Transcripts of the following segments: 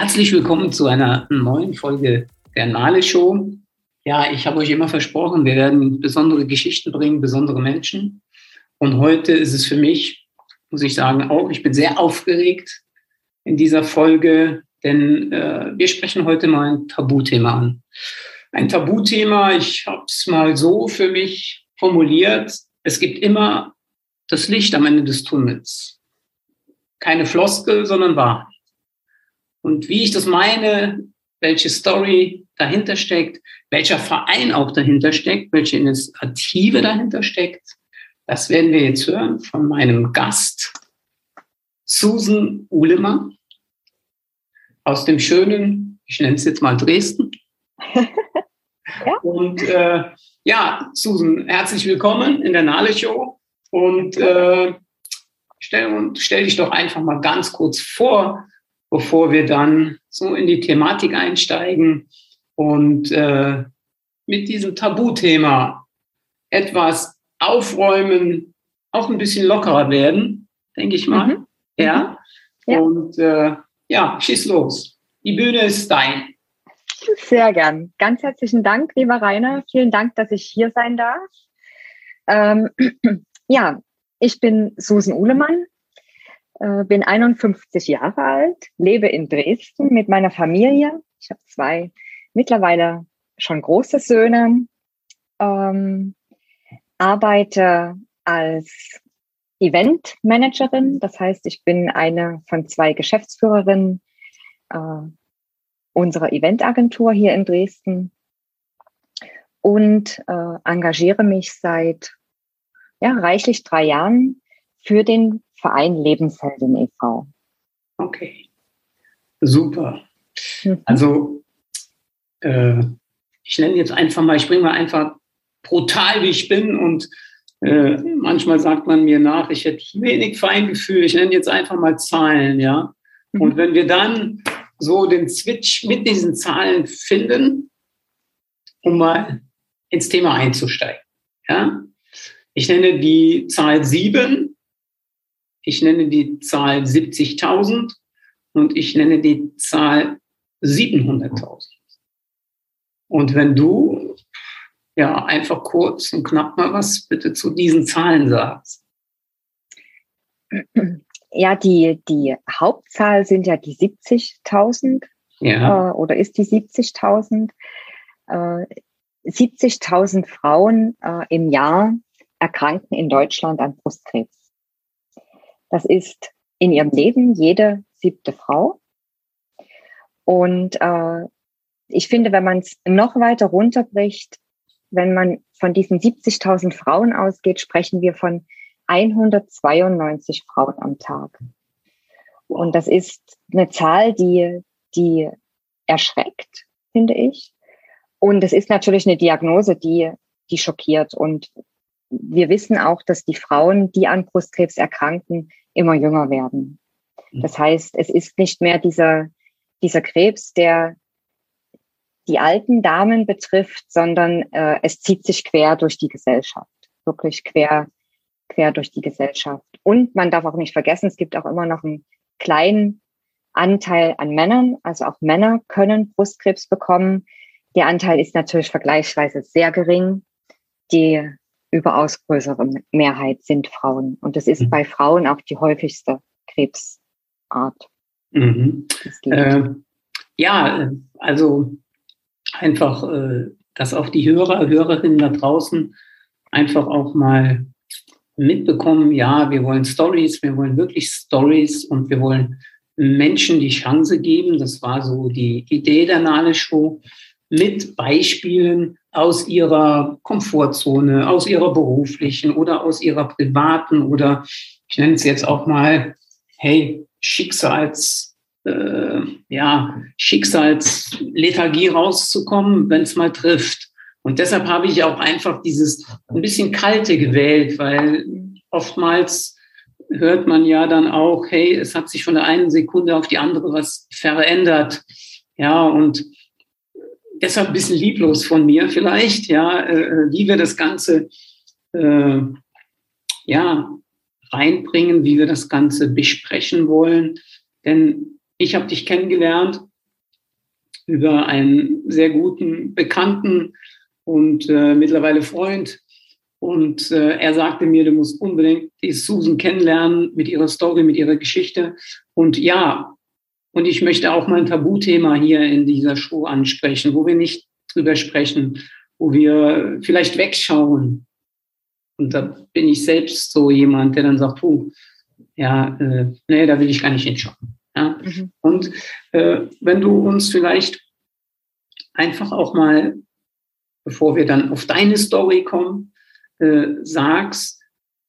Herzlich willkommen zu einer neuen Folge der Nale Show. Ja, ich habe euch immer versprochen, wir werden besondere Geschichten bringen, besondere Menschen. Und heute ist es für mich, muss ich sagen, auch, ich bin sehr aufgeregt in dieser Folge, denn äh, wir sprechen heute mal ein Tabuthema an. Ein Tabuthema, ich habe es mal so für mich formuliert, es gibt immer das Licht am Ende des Tunnels. Keine Floskel, sondern Wahrheit. Und wie ich das meine, welche Story dahinter steckt, welcher Verein auch dahinter steckt, welche Initiative dahinter steckt, das werden wir jetzt hören von meinem Gast, Susan Uhlemann aus dem schönen, ich nenne es jetzt mal Dresden. ja. Und äh, ja, Susan, herzlich willkommen in der Nale Show und äh, stell, stell dich doch einfach mal ganz kurz vor, bevor wir dann so in die Thematik einsteigen und äh, mit diesem Tabuthema etwas aufräumen, auch ein bisschen lockerer werden, denke ich mal. Mhm. Ja. Mhm. ja. Und äh, ja, schieß los. Die Bühne ist dein. Sehr gern. Ganz herzlichen Dank, lieber Rainer. Vielen Dank, dass ich hier sein darf. Ähm, ja, ich bin Susan Uhlemann, äh, bin 51 Jahre alt, lebe in Dresden mit meiner Familie. Ich habe zwei mittlerweile schon große Söhne, ähm, arbeite als Eventmanagerin. Das heißt, ich bin eine von zwei Geschäftsführerinnen äh, unserer Eventagentur hier in Dresden und äh, engagiere mich seit ja, reichlich drei Jahren für den Verein Lebensheldin e.V. Okay, super. Mhm. Also äh, ich nenne jetzt einfach mal, ich bringe mal einfach brutal, wie ich bin und äh, manchmal sagt man mir nach, ich hätte wenig Feingefühl, ich nenne jetzt einfach mal Zahlen, ja. Mhm. Und wenn wir dann so den Switch mit diesen Zahlen finden, um mal ins Thema einzusteigen, ja. Ich nenne die Zahl 7, ich nenne die Zahl 70.000 und ich nenne die Zahl 700.000. Und wenn du ja einfach kurz und knapp mal was bitte zu diesen Zahlen sagst. Ja, die, die Hauptzahl sind ja die 70.000 ja. äh, oder ist die 70.000. Äh, 70.000 Frauen äh, im Jahr erkranken in Deutschland an Brustkrebs. Das ist in ihrem Leben jede siebte Frau. Und äh, ich finde, wenn man es noch weiter runterbricht, wenn man von diesen 70.000 Frauen ausgeht, sprechen wir von 192 Frauen am Tag. Und das ist eine Zahl, die, die erschreckt, finde ich. Und es ist natürlich eine Diagnose, die, die schockiert. Und wir wissen auch, dass die Frauen, die an Brustkrebs erkranken, immer jünger werden. Das heißt, es ist nicht mehr dieser, dieser Krebs, der die alten Damen betrifft, sondern äh, es zieht sich quer durch die Gesellschaft, wirklich quer, quer durch die Gesellschaft. Und man darf auch nicht vergessen, es gibt auch immer noch einen kleinen Anteil an Männern, also auch Männer können Brustkrebs bekommen. Der Anteil ist natürlich vergleichsweise sehr gering. Die überaus größere Mehrheit sind Frauen. Und das ist mhm. bei Frauen auch die häufigste Krebsart. Mhm. Äh, ja, also einfach, äh, dass auch die Hörer, Hörerinnen da draußen einfach auch mal mitbekommen, ja, wir wollen Stories, wir wollen wirklich Stories und wir wollen Menschen die Chance geben. Das war so die Idee der Nale Show mit Beispielen aus ihrer Komfortzone, aus ihrer beruflichen oder aus ihrer privaten oder ich nenne es jetzt auch mal, hey, Schicksals, äh, ja, Schicksalslethargie rauszukommen, wenn es mal trifft. Und deshalb habe ich auch einfach dieses ein bisschen kalte gewählt, weil oftmals hört man ja dann auch, hey, es hat sich von der einen Sekunde auf die andere was verändert. Ja, und deshalb ein bisschen lieblos von mir vielleicht, ja, äh, wie wir das Ganze äh, ja, reinbringen, wie wir das Ganze besprechen wollen. Denn ich habe dich kennengelernt über einen sehr guten Bekannten und äh, mittlerweile Freund. Und äh, er sagte mir, du musst unbedingt die Susan kennenlernen mit ihrer Story, mit ihrer Geschichte. Und ja, und ich möchte auch mal ein Tabuthema hier in dieser Show ansprechen, wo wir nicht drüber sprechen, wo wir vielleicht wegschauen. Und da bin ich selbst so jemand, der dann sagt, puh, ja, äh, nee, da will ich gar nicht hinschauen. Ja? Mhm. Und äh, wenn du uns vielleicht einfach auch mal, bevor wir dann auf deine Story kommen, äh, sagst,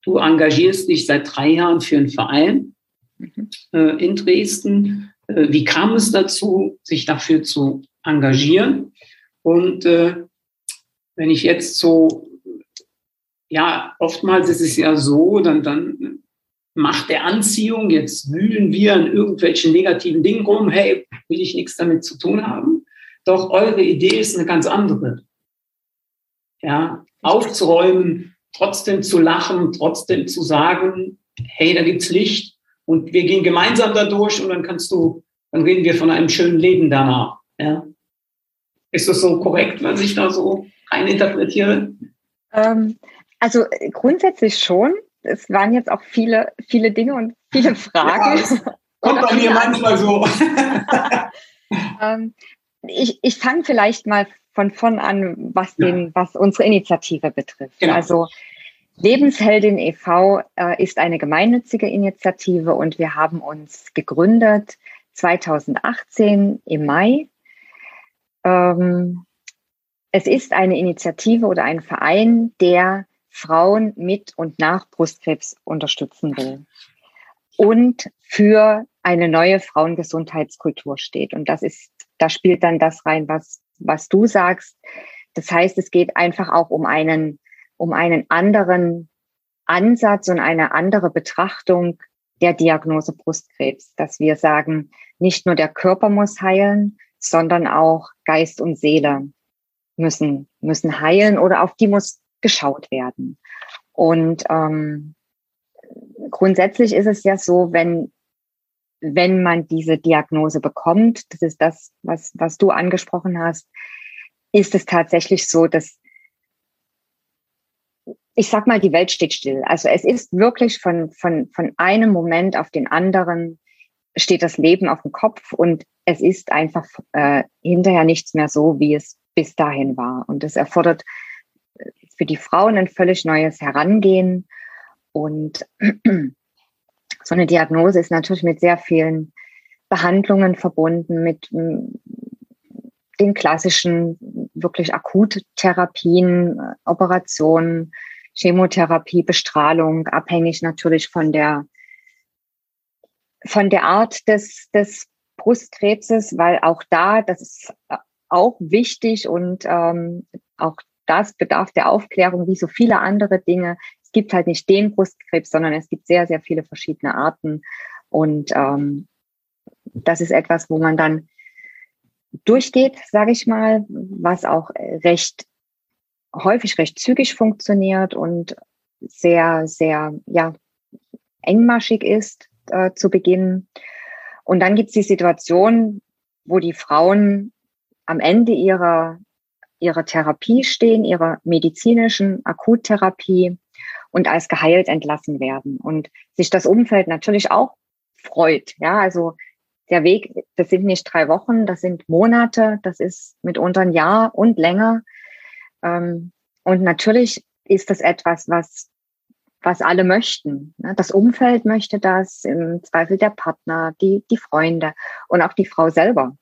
du engagierst dich seit drei Jahren für einen Verein mhm. äh, in Dresden. Äh, wie kam es dazu, sich dafür zu engagieren? Und äh, wenn ich jetzt so, ja, oftmals ist es ja so, dann, dann Macht der Anziehung, jetzt wühlen wir an irgendwelchen negativen Dingen rum, hey, will ich nichts damit zu tun haben. Doch eure Idee ist eine ganz andere. Ja, aufzuräumen, trotzdem zu lachen, trotzdem zu sagen, hey, da gibt's Licht und wir gehen gemeinsam da durch und dann kannst du, dann reden wir von einem schönen Leben danach. Ja. Ist das so korrekt, was ich da so reininterpretiere? Ähm, also grundsätzlich schon es waren jetzt auch viele, viele Dinge und viele Fragen. Ja, kommt bei mir manchmal so. ähm, ich ich fange vielleicht mal von vorn an, was, den, ja. was unsere Initiative betrifft. Genau. Also Lebensheldin e.V. Äh, ist eine gemeinnützige Initiative und wir haben uns gegründet 2018 im Mai. Ähm, es ist eine Initiative oder ein Verein, der Frauen mit und nach Brustkrebs unterstützen will und für eine neue Frauengesundheitskultur steht. Und das ist, da spielt dann das rein, was, was du sagst. Das heißt, es geht einfach auch um einen, um einen anderen Ansatz und eine andere Betrachtung der Diagnose Brustkrebs, dass wir sagen, nicht nur der Körper muss heilen, sondern auch Geist und Seele müssen, müssen heilen oder auf die muss geschaut werden. Und ähm, grundsätzlich ist es ja so, wenn, wenn man diese Diagnose bekommt, das ist das, was, was du angesprochen hast, ist es tatsächlich so, dass ich sag mal, die Welt steht still. Also es ist wirklich von, von, von einem Moment auf den anderen steht das Leben auf dem Kopf und es ist einfach äh, hinterher nichts mehr so, wie es bis dahin war. Und es erfordert für die Frauen ein völlig neues Herangehen. Und so eine Diagnose ist natürlich mit sehr vielen Behandlungen verbunden, mit den klassischen, wirklich Akuttherapien, Operationen, Chemotherapie, Bestrahlung, abhängig natürlich von der, von der Art des, des Brustkrebses, weil auch da, das ist auch wichtig und ähm, auch das bedarf der Aufklärung wie so viele andere Dinge. Es gibt halt nicht den Brustkrebs, sondern es gibt sehr, sehr viele verschiedene Arten. Und ähm, das ist etwas, wo man dann durchgeht, sage ich mal, was auch recht häufig recht zügig funktioniert und sehr, sehr ja, engmaschig ist äh, zu Beginn. Und dann gibt es die Situation, wo die Frauen am Ende ihrer ihrer Therapie stehen, ihrer medizinischen Akuttherapie und als geheilt entlassen werden. Und sich das Umfeld natürlich auch freut. Ja, also der Weg, das sind nicht drei Wochen, das sind Monate, das ist mitunter ein Jahr und länger. Ähm, und natürlich ist das etwas, was, was alle möchten. Ne? Das Umfeld möchte das, im Zweifel der Partner, die, die Freunde und auch die Frau selber.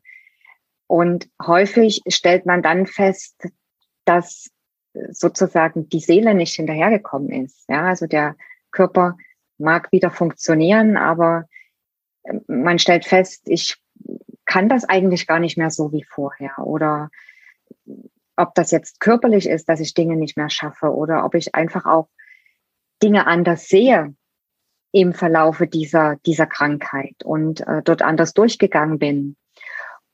Und häufig stellt man dann fest, dass sozusagen die Seele nicht hinterhergekommen ist. Ja, also der Körper mag wieder funktionieren, aber ähm, man stellt fest, ich kann das eigentlich gar nicht mehr so wie vorher. Oder ob das jetzt körperlich ist, dass ich Dinge nicht mehr schaffe oder ob ich einfach auch Dinge anders sehe im Verlaufe dieser, dieser Krankheit und äh, dort anders durchgegangen bin.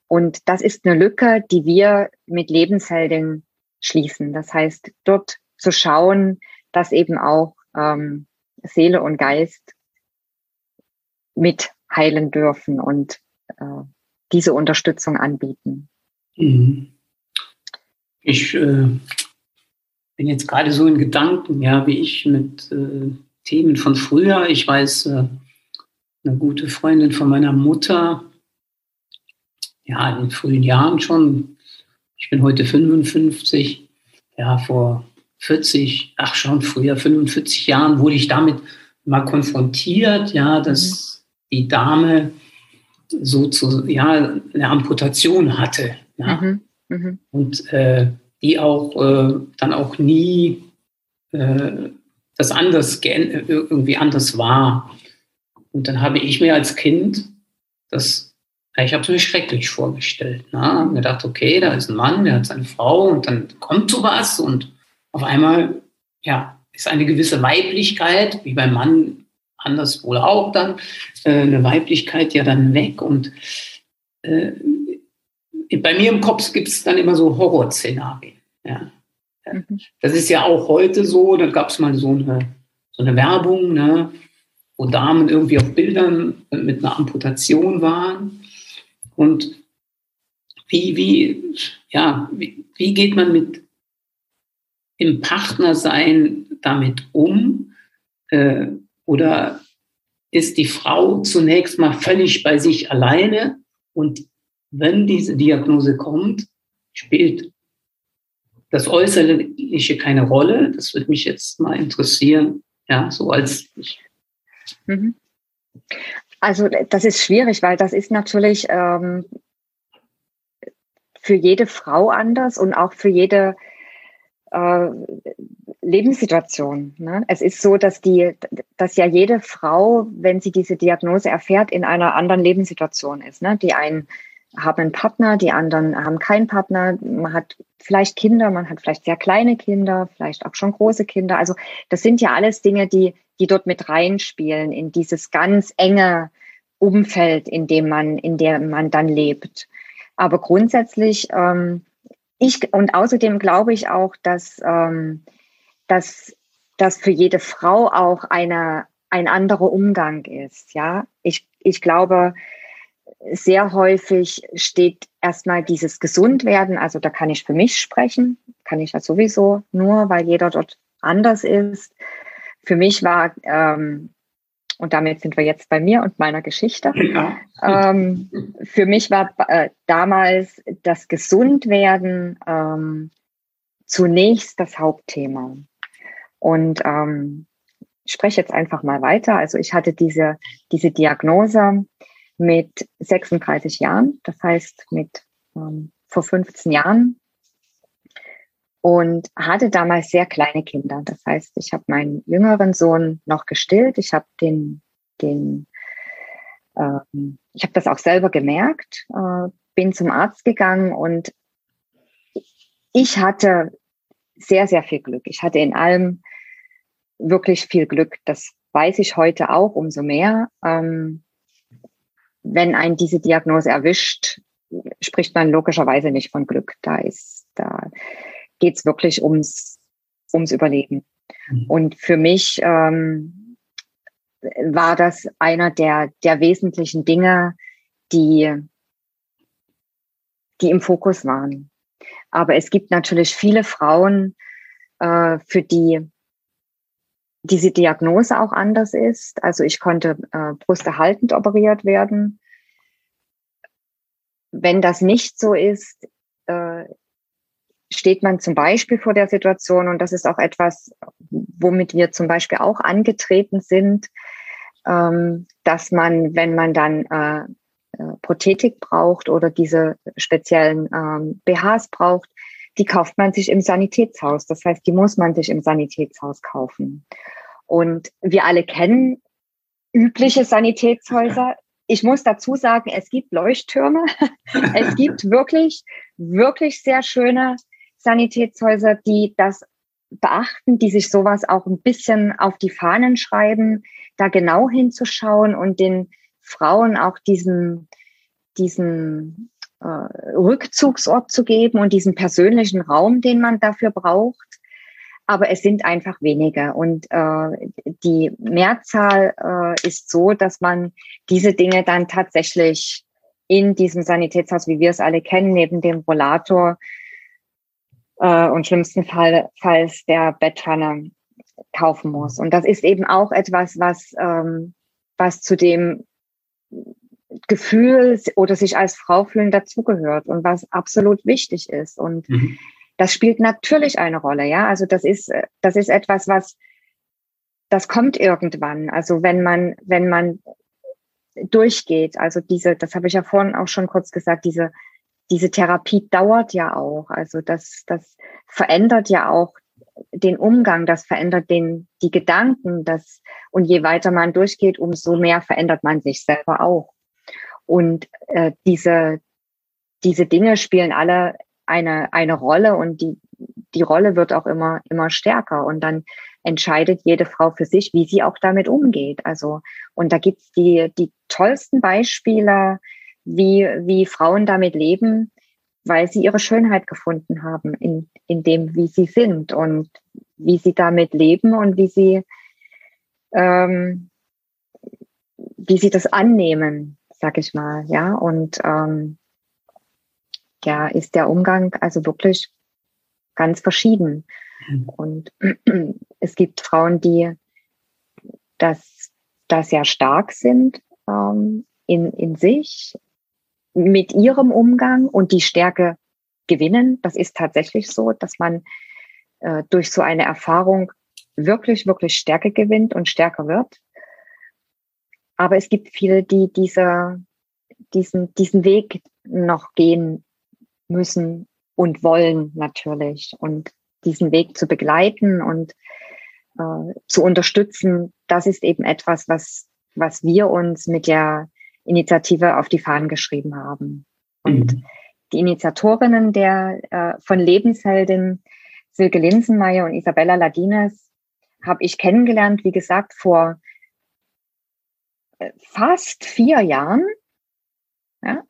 Und das ist eine Lücke, die wir mit Lebensheldin schließen. Das heißt, dort zu schauen, dass eben auch ähm, Seele und Geist mit heilen dürfen und äh, diese Unterstützung anbieten. Mhm. Ich äh, bin jetzt gerade so in Gedanken, ja, wie ich mit äh, Themen von früher. Ich weiß, äh, eine gute Freundin von meiner Mutter, ja, in den frühen Jahren schon. Ich bin heute 55, ja, vor 40, ach schon früher, 45 Jahren wurde ich damit mal konfrontiert, ja, dass mhm. die Dame so zu, ja, eine Amputation hatte. Ja. Mhm. Mhm. Und äh, die auch äh, dann auch nie äh, das anders irgendwie anders war. Und dann habe ich mir als Kind das, ich habe es mir schrecklich vorgestellt. Ne? Mir gedacht, okay, da ist ein Mann, der hat seine Frau und dann kommt sowas und auf einmal, ja, ist eine gewisse Weiblichkeit, wie beim Mann anders wohl auch dann, äh, eine Weiblichkeit ja dann weg und äh, bei mir im Kopf gibt es dann immer so Horrorszenarien. Ja. Mhm. Das ist ja auch heute so, da gab es mal so eine, so eine Werbung, ne, wo Damen irgendwie auf Bildern mit einer Amputation waren. Und wie, wie, ja, wie, wie geht man mit im Partnersein damit um? Äh, oder ist die Frau zunächst mal völlig bei sich alleine und wenn diese Diagnose kommt, spielt das Äußerliche keine Rolle. Das würde mich jetzt mal interessieren. Ja, so als. Mhm. Also, das ist schwierig, weil das ist natürlich ähm, für jede Frau anders und auch für jede äh, Lebenssituation. Ne? Es ist so, dass die, dass ja jede Frau, wenn sie diese Diagnose erfährt, in einer anderen Lebenssituation ist. Ne? Die einen haben einen Partner, die anderen haben keinen Partner. Man hat vielleicht Kinder, man hat vielleicht sehr kleine Kinder, vielleicht auch schon große Kinder. Also das sind ja alles Dinge, die, die dort mit reinspielen in dieses ganz enge Umfeld, in dem man, in dem man dann lebt. Aber grundsätzlich, ähm, ich und außerdem glaube ich auch, dass, ähm, dass, dass für jede Frau auch eine, ein anderer Umgang ist. Ja, ich, ich glaube, sehr häufig steht erstmal dieses Gesundwerden, also da kann ich für mich sprechen, kann ich ja sowieso nur, weil jeder dort anders ist. Für mich war, ähm, und damit sind wir jetzt bei mir und meiner Geschichte, ja. ähm, für mich war äh, damals das Gesundwerden ähm, zunächst das Hauptthema. Und ähm, ich spreche jetzt einfach mal weiter. Also ich hatte diese, diese Diagnose mit 36 Jahren, das heißt mit ähm, vor 15 Jahren und hatte damals sehr kleine Kinder. Das heißt, ich habe meinen jüngeren Sohn noch gestillt. Ich habe den, den, ähm, ich habe das auch selber gemerkt, äh, bin zum Arzt gegangen und ich hatte sehr, sehr viel Glück. Ich hatte in allem wirklich viel Glück. Das weiß ich heute auch umso mehr. Ähm, wenn ein diese Diagnose erwischt, spricht man logischerweise nicht von Glück. Da ist, da geht's wirklich ums, ums Überleben. Mhm. Und für mich ähm, war das einer der, der wesentlichen Dinge, die, die im Fokus waren. Aber es gibt natürlich viele Frauen, äh, für die diese Diagnose auch anders ist. Also ich konnte äh, brusterhaltend operiert werden. Wenn das nicht so ist, äh, steht man zum Beispiel vor der Situation, und das ist auch etwas, womit wir zum Beispiel auch angetreten sind, ähm, dass man, wenn man dann äh, äh Prothetik braucht oder diese speziellen ähm, BHs braucht, die kauft man sich im Sanitätshaus. Das heißt, die muss man sich im Sanitätshaus kaufen. Und wir alle kennen übliche Sanitätshäuser. Ich muss dazu sagen, es gibt Leuchttürme. es gibt wirklich, wirklich sehr schöne Sanitätshäuser, die das beachten, die sich sowas auch ein bisschen auf die Fahnen schreiben, da genau hinzuschauen und den Frauen auch diesen, diesen Rückzugsort zu geben und diesen persönlichen Raum, den man dafür braucht. Aber es sind einfach weniger. Und äh, die Mehrzahl äh, ist so, dass man diese Dinge dann tatsächlich in diesem Sanitätshaus, wie wir es alle kennen, neben dem Rollator äh, und schlimmsten Fall, falls der Bettpfanne kaufen muss. Und das ist eben auch etwas, was, ähm, was zu dem Gefühl oder sich als Frau fühlen dazugehört und was absolut wichtig ist. Und mhm. das spielt natürlich eine Rolle, ja. Also das ist, das ist etwas, was, das kommt irgendwann. Also wenn man, wenn man durchgeht, also diese, das habe ich ja vorhin auch schon kurz gesagt, diese, diese Therapie dauert ja auch. Also das, das verändert ja auch den Umgang, das verändert den, die Gedanken, das, und je weiter man durchgeht, umso mehr verändert man sich selber auch. Und äh, diese, diese Dinge spielen alle eine, eine Rolle und die, die Rolle wird auch immer, immer stärker. Und dann entscheidet jede Frau für sich, wie sie auch damit umgeht. Also, und da gibt's die, die tollsten Beispiele, wie, wie Frauen damit leben, weil sie ihre Schönheit gefunden haben in, in dem, wie sie sind und wie sie damit leben und wie sie, ähm, wie sie das annehmen, sag ich mal, ja. Und ähm, ja, ist der Umgang also wirklich ganz verschieden. Mhm. Und es gibt Frauen, die das, das ja stark sind ähm, in, in sich, mit ihrem Umgang und die Stärke gewinnen. Das ist tatsächlich so, dass man äh, durch so eine Erfahrung wirklich, wirklich Stärke gewinnt und stärker wird. Aber es gibt viele, die dieser, diesen, diesen Weg noch gehen müssen und wollen natürlich. Und diesen Weg zu begleiten und äh, zu unterstützen, das ist eben etwas, was, was wir uns mit der Initiative auf die Fahnen geschrieben haben. Und mhm. die Initiatorinnen der äh, von Lebensheldin Silke Linsenmeier und Isabella Ladines habe ich kennengelernt, wie gesagt, vor fast vier Jahren ja,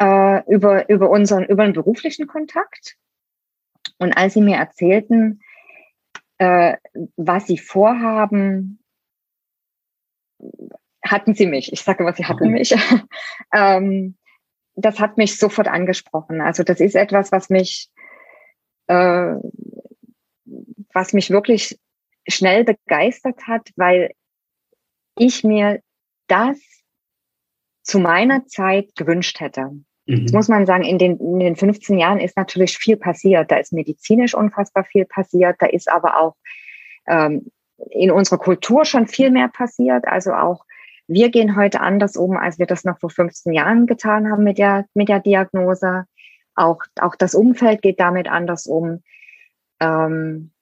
äh, über, über unseren über einen beruflichen Kontakt. Und als sie mir erzählten, äh, was sie vorhaben, hatten sie mich. Ich sage was sie hatten mich. ähm, das hat mich sofort angesprochen. Also das ist etwas, was mich, äh, was mich wirklich schnell begeistert hat, weil ich mir das zu meiner Zeit gewünscht hätte. Mhm. Jetzt muss man sagen, in den, in den 15 Jahren ist natürlich viel passiert. Da ist medizinisch unfassbar viel passiert. Da ist aber auch ähm, in unserer Kultur schon viel mehr passiert. Also auch wir gehen heute anders um, als wir das noch vor 15 Jahren getan haben mit der, mit der Diagnose. Auch, auch das Umfeld geht damit anders um. Ähm,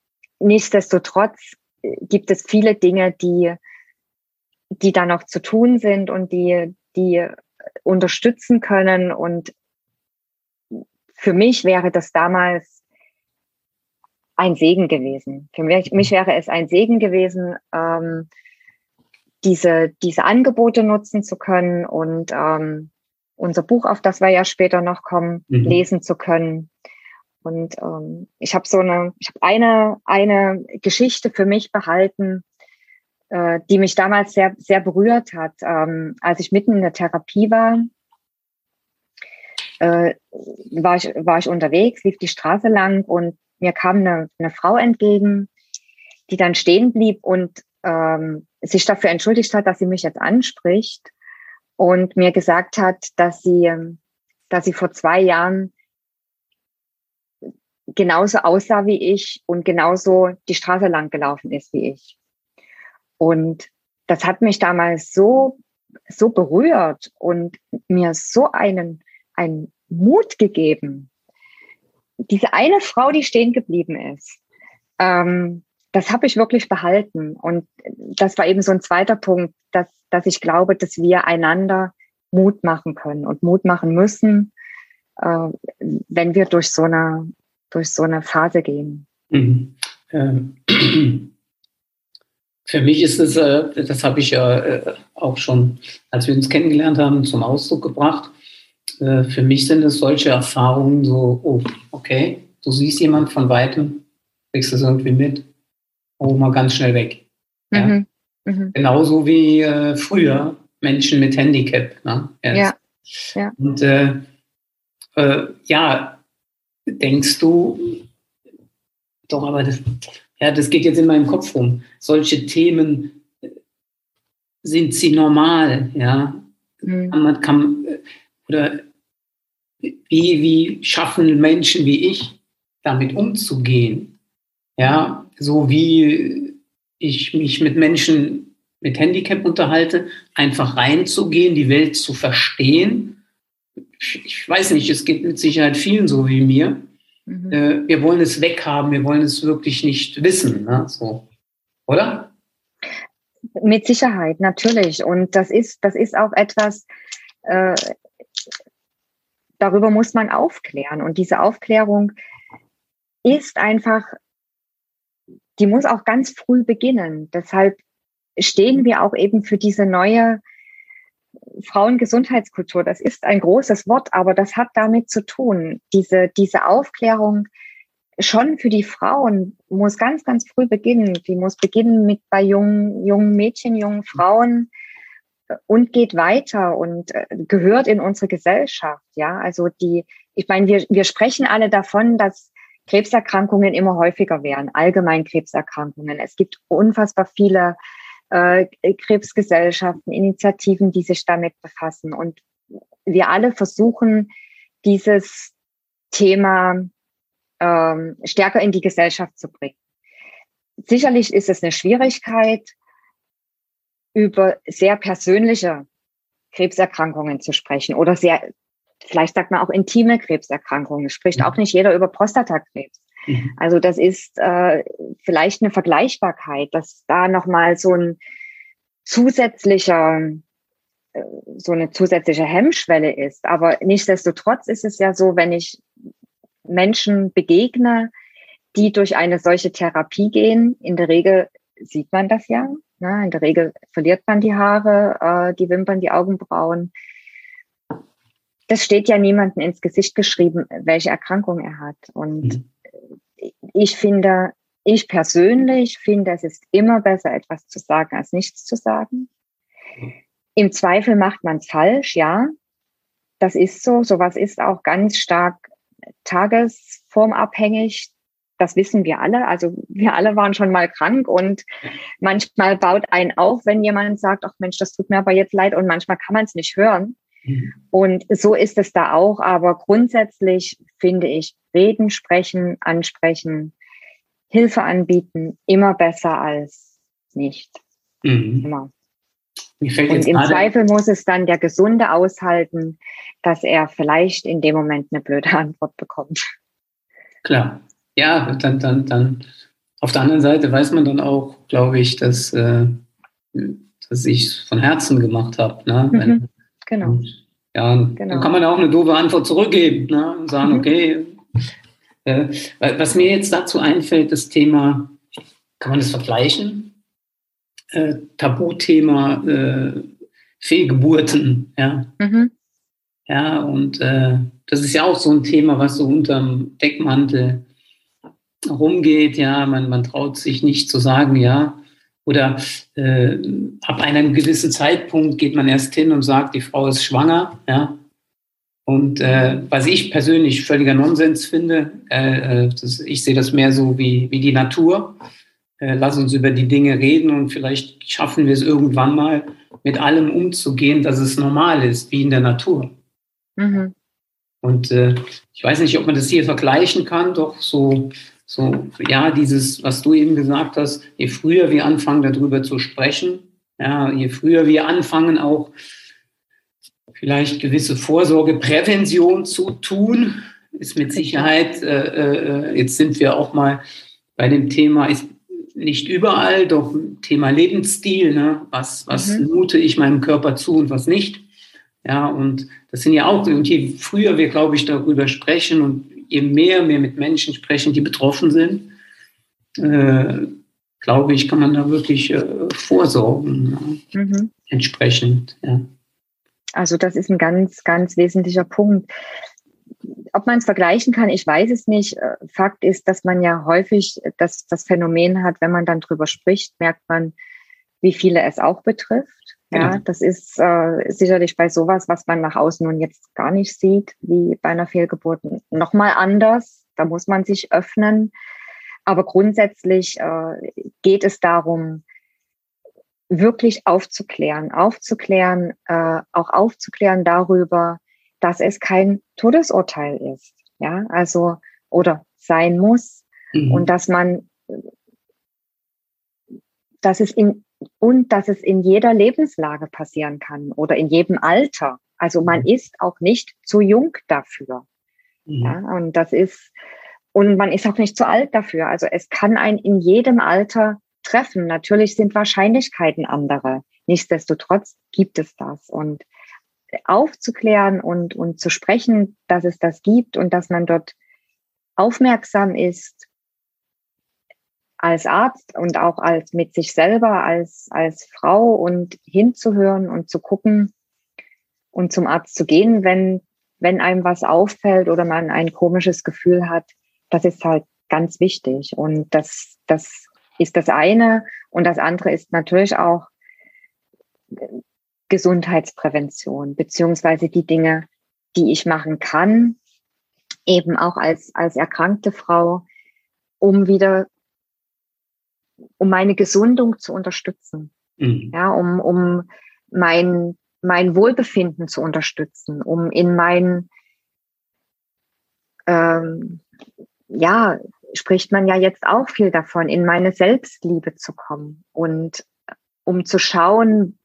nichtsdestotrotz gibt es viele Dinge, die, die da noch zu tun sind und die, die unterstützen können. Und für mich wäre das damals ein Segen gewesen. Für mich, mich wäre es ein Segen gewesen, ähm, diese, diese Angebote nutzen zu können und ähm, unser Buch, auf das wir ja später noch kommen, mhm. lesen zu können. Und ähm, ich habe so eine, ich habe eine, eine Geschichte für mich behalten, äh, die mich damals sehr, sehr berührt hat. Ähm, als ich mitten in der Therapie war, äh, war, ich, war ich unterwegs, lief die Straße lang und mir kam eine, eine Frau entgegen, die dann stehen blieb und ähm, sich dafür entschuldigt hat, dass sie mich jetzt anspricht und mir gesagt hat, dass sie, dass sie vor zwei Jahren genauso aussah wie ich und genauso die Straße lang gelaufen ist wie ich. Und das hat mich damals so, so berührt und mir so einen, einen Mut gegeben. Diese eine Frau, die stehen geblieben ist, ähm, das habe ich wirklich behalten. Und das war eben so ein zweiter Punkt, dass, dass ich glaube, dass wir einander Mut machen können und Mut machen müssen, äh, wenn wir durch so eine, durch so eine Phase gehen. Mhm. Ähm. Für mich ist es, äh, das habe ich ja äh, auch schon, als wir uns kennengelernt haben, zum Ausdruck gebracht. Äh, für mich sind es solche Erfahrungen so, oh, okay, du siehst jemand von weitem, kriegst es irgendwie mit, oh, mal ganz schnell weg. Ja? Mhm. Mhm. Genauso wie äh, früher Menschen mit Handicap. Ne? Ja. ja. Und äh, äh, ja, denkst du, doch, aber das, ja, das geht jetzt in meinem Kopf rum. Solche Themen äh, sind sie normal, ja? Mhm. Man, kann, oder wie, wie schaffen Menschen wie ich, damit umzugehen? Ja, so wie ich mich mit Menschen mit Handicap unterhalte, einfach reinzugehen, die Welt zu verstehen. Ich weiß nicht, es geht mit Sicherheit vielen so wie mir. Mhm. Äh, wir wollen es weghaben, wir wollen es wirklich nicht wissen. Ne? So. Oder? Mit Sicherheit, natürlich. Und das ist, das ist auch etwas, äh, darüber muss man aufklären. Und diese Aufklärung ist einfach, die muss auch ganz früh beginnen. Deshalb stehen wir auch eben für diese neue Frauengesundheitskultur. Das ist ein großes Wort, aber das hat damit zu tun. Diese, diese Aufklärung schon für die Frauen muss ganz, ganz früh beginnen. Die muss beginnen mit bei jungen, jungen Mädchen, jungen Frauen und geht weiter und äh, gehört in unsere Gesellschaft. Ja, also die, ich meine, wir, wir sprechen alle davon, dass Krebserkrankungen immer häufiger werden, allgemein Krebserkrankungen. Es gibt unfassbar viele äh, Krebsgesellschaften, Initiativen, die sich damit befassen. Und wir alle versuchen, dieses Thema ähm, stärker in die Gesellschaft zu bringen. Sicherlich ist es eine Schwierigkeit, über sehr persönliche Krebserkrankungen zu sprechen oder sehr, vielleicht sagt man auch intime Krebserkrankungen. Es spricht auch nicht jeder über Prostatakrebs. Mhm. Also das ist äh, vielleicht eine Vergleichbarkeit, dass da nochmal so ein zusätzlicher, äh, so eine zusätzliche Hemmschwelle ist. Aber nichtsdestotrotz ist es ja so, wenn ich Menschen begegne, die durch eine solche Therapie gehen, in der Regel sieht man das ja. Ne? In der Regel verliert man die Haare, äh, die Wimpern, die Augenbrauen. Das steht ja niemandem ins Gesicht geschrieben, welche Erkrankung er hat. Und mhm ich finde, ich persönlich finde, es ist immer besser, etwas zu sagen, als nichts zu sagen. Im Zweifel macht man es falsch, ja. Das ist so. Sowas ist auch ganz stark tagesformabhängig. Das wissen wir alle. Also wir alle waren schon mal krank und manchmal baut ein auf, wenn jemand sagt, ach Mensch, das tut mir aber jetzt leid und manchmal kann man es nicht hören. Und so ist es da auch. Aber grundsätzlich finde ich, reden, sprechen, ansprechen, Hilfe anbieten, immer besser als nicht. Mhm. Immer. Und im Zweifel muss es dann der Gesunde aushalten, dass er vielleicht in dem Moment eine blöde Antwort bekommt. Klar. Ja, dann, dann, dann auf der anderen Seite weiß man dann auch, glaube ich, dass, äh, dass ich es von Herzen gemacht habe. Ne? Mhm. Genau. Ja, genau. dann kann man auch eine doofe Antwort zurückgeben ne? und sagen, mhm. okay, äh, was mir jetzt dazu einfällt, das Thema, kann man das vergleichen? Äh, Tabuthema äh, Fehlgeburten, ja. Mhm. Ja, und äh, das ist ja auch so ein Thema, was so unterm Deckmantel rumgeht, ja, man, man traut sich nicht zu sagen, ja, oder äh, ab einem gewissen Zeitpunkt geht man erst hin und sagt, die Frau ist schwanger, ja. Und äh, was ich persönlich völliger Nonsens finde, äh, äh, das, ich sehe das mehr so wie, wie die Natur. Äh, lass uns über die Dinge reden und vielleicht schaffen wir es irgendwann mal, mit allem umzugehen, dass es normal ist, wie in der Natur. Mhm. Und äh, ich weiß nicht, ob man das hier vergleichen kann, doch so, so, ja, dieses, was du eben gesagt hast, je früher wir anfangen, darüber zu sprechen, ja, je früher wir anfangen, auch vielleicht gewisse Vorsorgeprävention zu tun, ist mit Sicherheit, äh, äh, jetzt sind wir auch mal bei dem Thema, ist nicht überall, doch Thema Lebensstil, ne? was, was mhm. mute ich meinem Körper zu und was nicht. Ja, und das sind ja auch, und je früher wir, glaube ich, darüber sprechen und je mehr wir mit Menschen sprechen, die betroffen sind, äh, glaube ich, kann man da wirklich äh, vorsorgen, ja? mhm. entsprechend. Ja. Also das ist ein ganz, ganz wesentlicher Punkt. Ob man es vergleichen kann, ich weiß es nicht. Äh, Fakt ist, dass man ja häufig das, das Phänomen hat, wenn man dann drüber spricht, merkt man, wie viele es auch betrifft. Ja, genau. das ist äh, sicherlich bei sowas, was man nach außen nun jetzt gar nicht sieht, wie bei einer Fehlgeburt, nochmal anders. Da muss man sich öffnen. Aber grundsätzlich äh, geht es darum, wirklich aufzuklären, aufzuklären, äh, auch aufzuklären darüber, dass es kein Todesurteil ist. Ja, also, oder sein muss. Mhm. Und dass man, dass es in, und dass es in jeder Lebenslage passieren kann oder in jedem Alter. Also man mhm. ist auch nicht zu jung dafür. Mhm. Ja, und das ist, und man ist auch nicht zu alt dafür. Also es kann ein in jedem Alter treffen. Natürlich sind Wahrscheinlichkeiten andere. Nichtsdestotrotz gibt es das. Und aufzuklären und, und zu sprechen, dass es das gibt und dass man dort aufmerksam ist als Arzt und auch als mit sich selber, als, als Frau und hinzuhören und zu gucken und zum Arzt zu gehen, wenn, wenn einem was auffällt oder man ein komisches Gefühl hat, das ist halt ganz wichtig. Und das, das ist das eine. Und das andere ist natürlich auch Gesundheitsprävention, beziehungsweise die Dinge, die ich machen kann, eben auch als, als erkrankte Frau, um wieder, um meine Gesundung zu unterstützen. Mhm. Ja, um, um mein, mein Wohlbefinden zu unterstützen, um in mein, ähm, ja, spricht man ja jetzt auch viel davon, in meine Selbstliebe zu kommen und um zu schauen,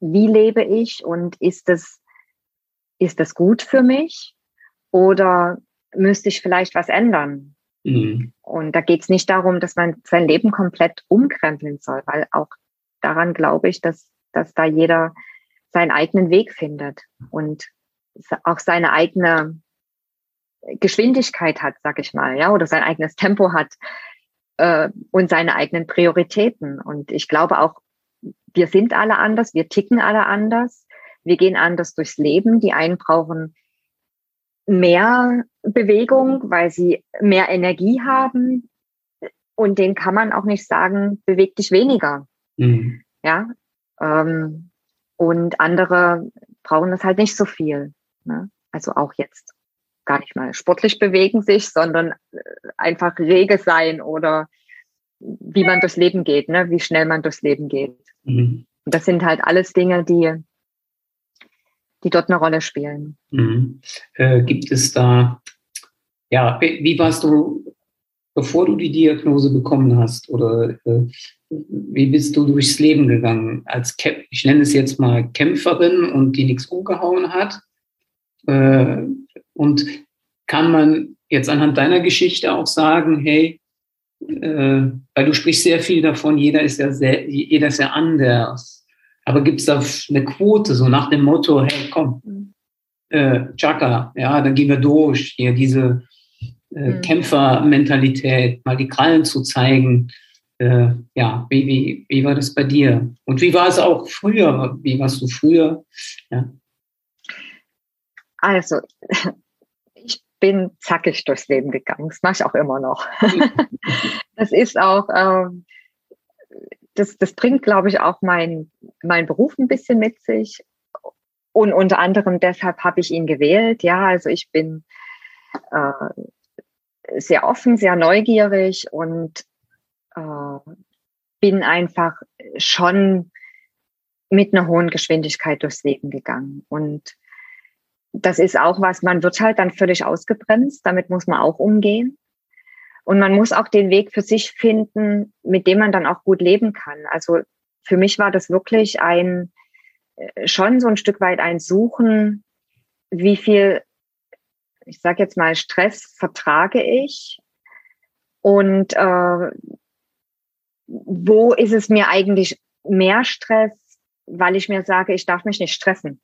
wie lebe ich und ist es, ist das gut für mich oder müsste ich vielleicht was ändern? Mhm. Und da geht es nicht darum, dass man sein Leben komplett umkrempeln soll, weil auch daran glaube ich, dass, dass da jeder seinen eigenen Weg findet und auch seine eigene Geschwindigkeit hat, sag ich mal, ja, oder sein eigenes Tempo hat äh, und seine eigenen Prioritäten. Und ich glaube auch, wir sind alle anders, wir ticken alle anders, wir gehen anders durchs Leben. Die einen brauchen mehr Bewegung, weil sie mehr Energie haben. Und denen kann man auch nicht sagen, beweg dich weniger. Mhm. Ja. Ähm, und andere brauchen das halt nicht so viel. Ne? Also auch jetzt gar nicht mal sportlich bewegen sich, sondern äh, einfach rege sein oder wie man durchs Leben geht, ne? wie schnell man durchs Leben geht. Mhm. Und das sind halt alles Dinge, die, die dort eine Rolle spielen. Mhm. Äh, gibt es da, ja, wie warst du, bevor du die Diagnose bekommen hast oder äh, wie bist du durchs Leben gegangen? Als, ich nenne es jetzt mal Kämpferin und die nichts umgehauen hat. Äh, und kann man jetzt anhand deiner Geschichte auch sagen, hey, äh, weil du sprichst sehr viel davon, jeder ist ja sehr, jeder ist ja anders. Aber gibt es da eine Quote, so nach dem Motto, hey, komm, mhm. äh, Chaka, ja, dann gehen wir durch, hier diese äh, mhm. Kämpfermentalität, mal die Krallen zu zeigen. Äh, ja, wie, wie, wie war das bei dir? Und wie war es auch früher? Wie warst du früher? Ja. Also, bin zackig durchs Leben gegangen. Das mache ich auch immer noch. das ist auch, ähm, das, das bringt, glaube ich, auch mein, mein Beruf ein bisschen mit sich. Und unter anderem deshalb habe ich ihn gewählt. Ja, also ich bin äh, sehr offen, sehr neugierig und äh, bin einfach schon mit einer hohen Geschwindigkeit durchs Leben gegangen. Und das ist auch was, man wird halt dann völlig ausgebremst, damit muss man auch umgehen. Und man muss auch den Weg für sich finden, mit dem man dann auch gut leben kann. Also für mich war das wirklich ein, äh, schon so ein Stück weit ein Suchen, wie viel, ich sage jetzt mal, Stress vertrage ich und äh, wo ist es mir eigentlich mehr Stress, weil ich mir sage, ich darf mich nicht stressen.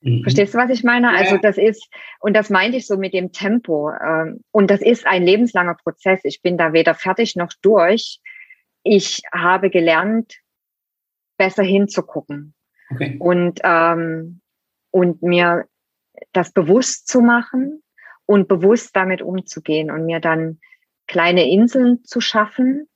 Mhm. Verstehst du, was ich meine? Also ja. Also das ist, und das meinte ich so mit dem Tempo. Ähm, und das ist ein lebenslanger Prozess. Ich bin da weder fertig noch durch. Ich habe gelernt, besser hinzugucken. Okay. Und, ähm, und mir das bewusst zu machen und bewusst damit umzugehen und mir dann kleine Inseln zu schaffen,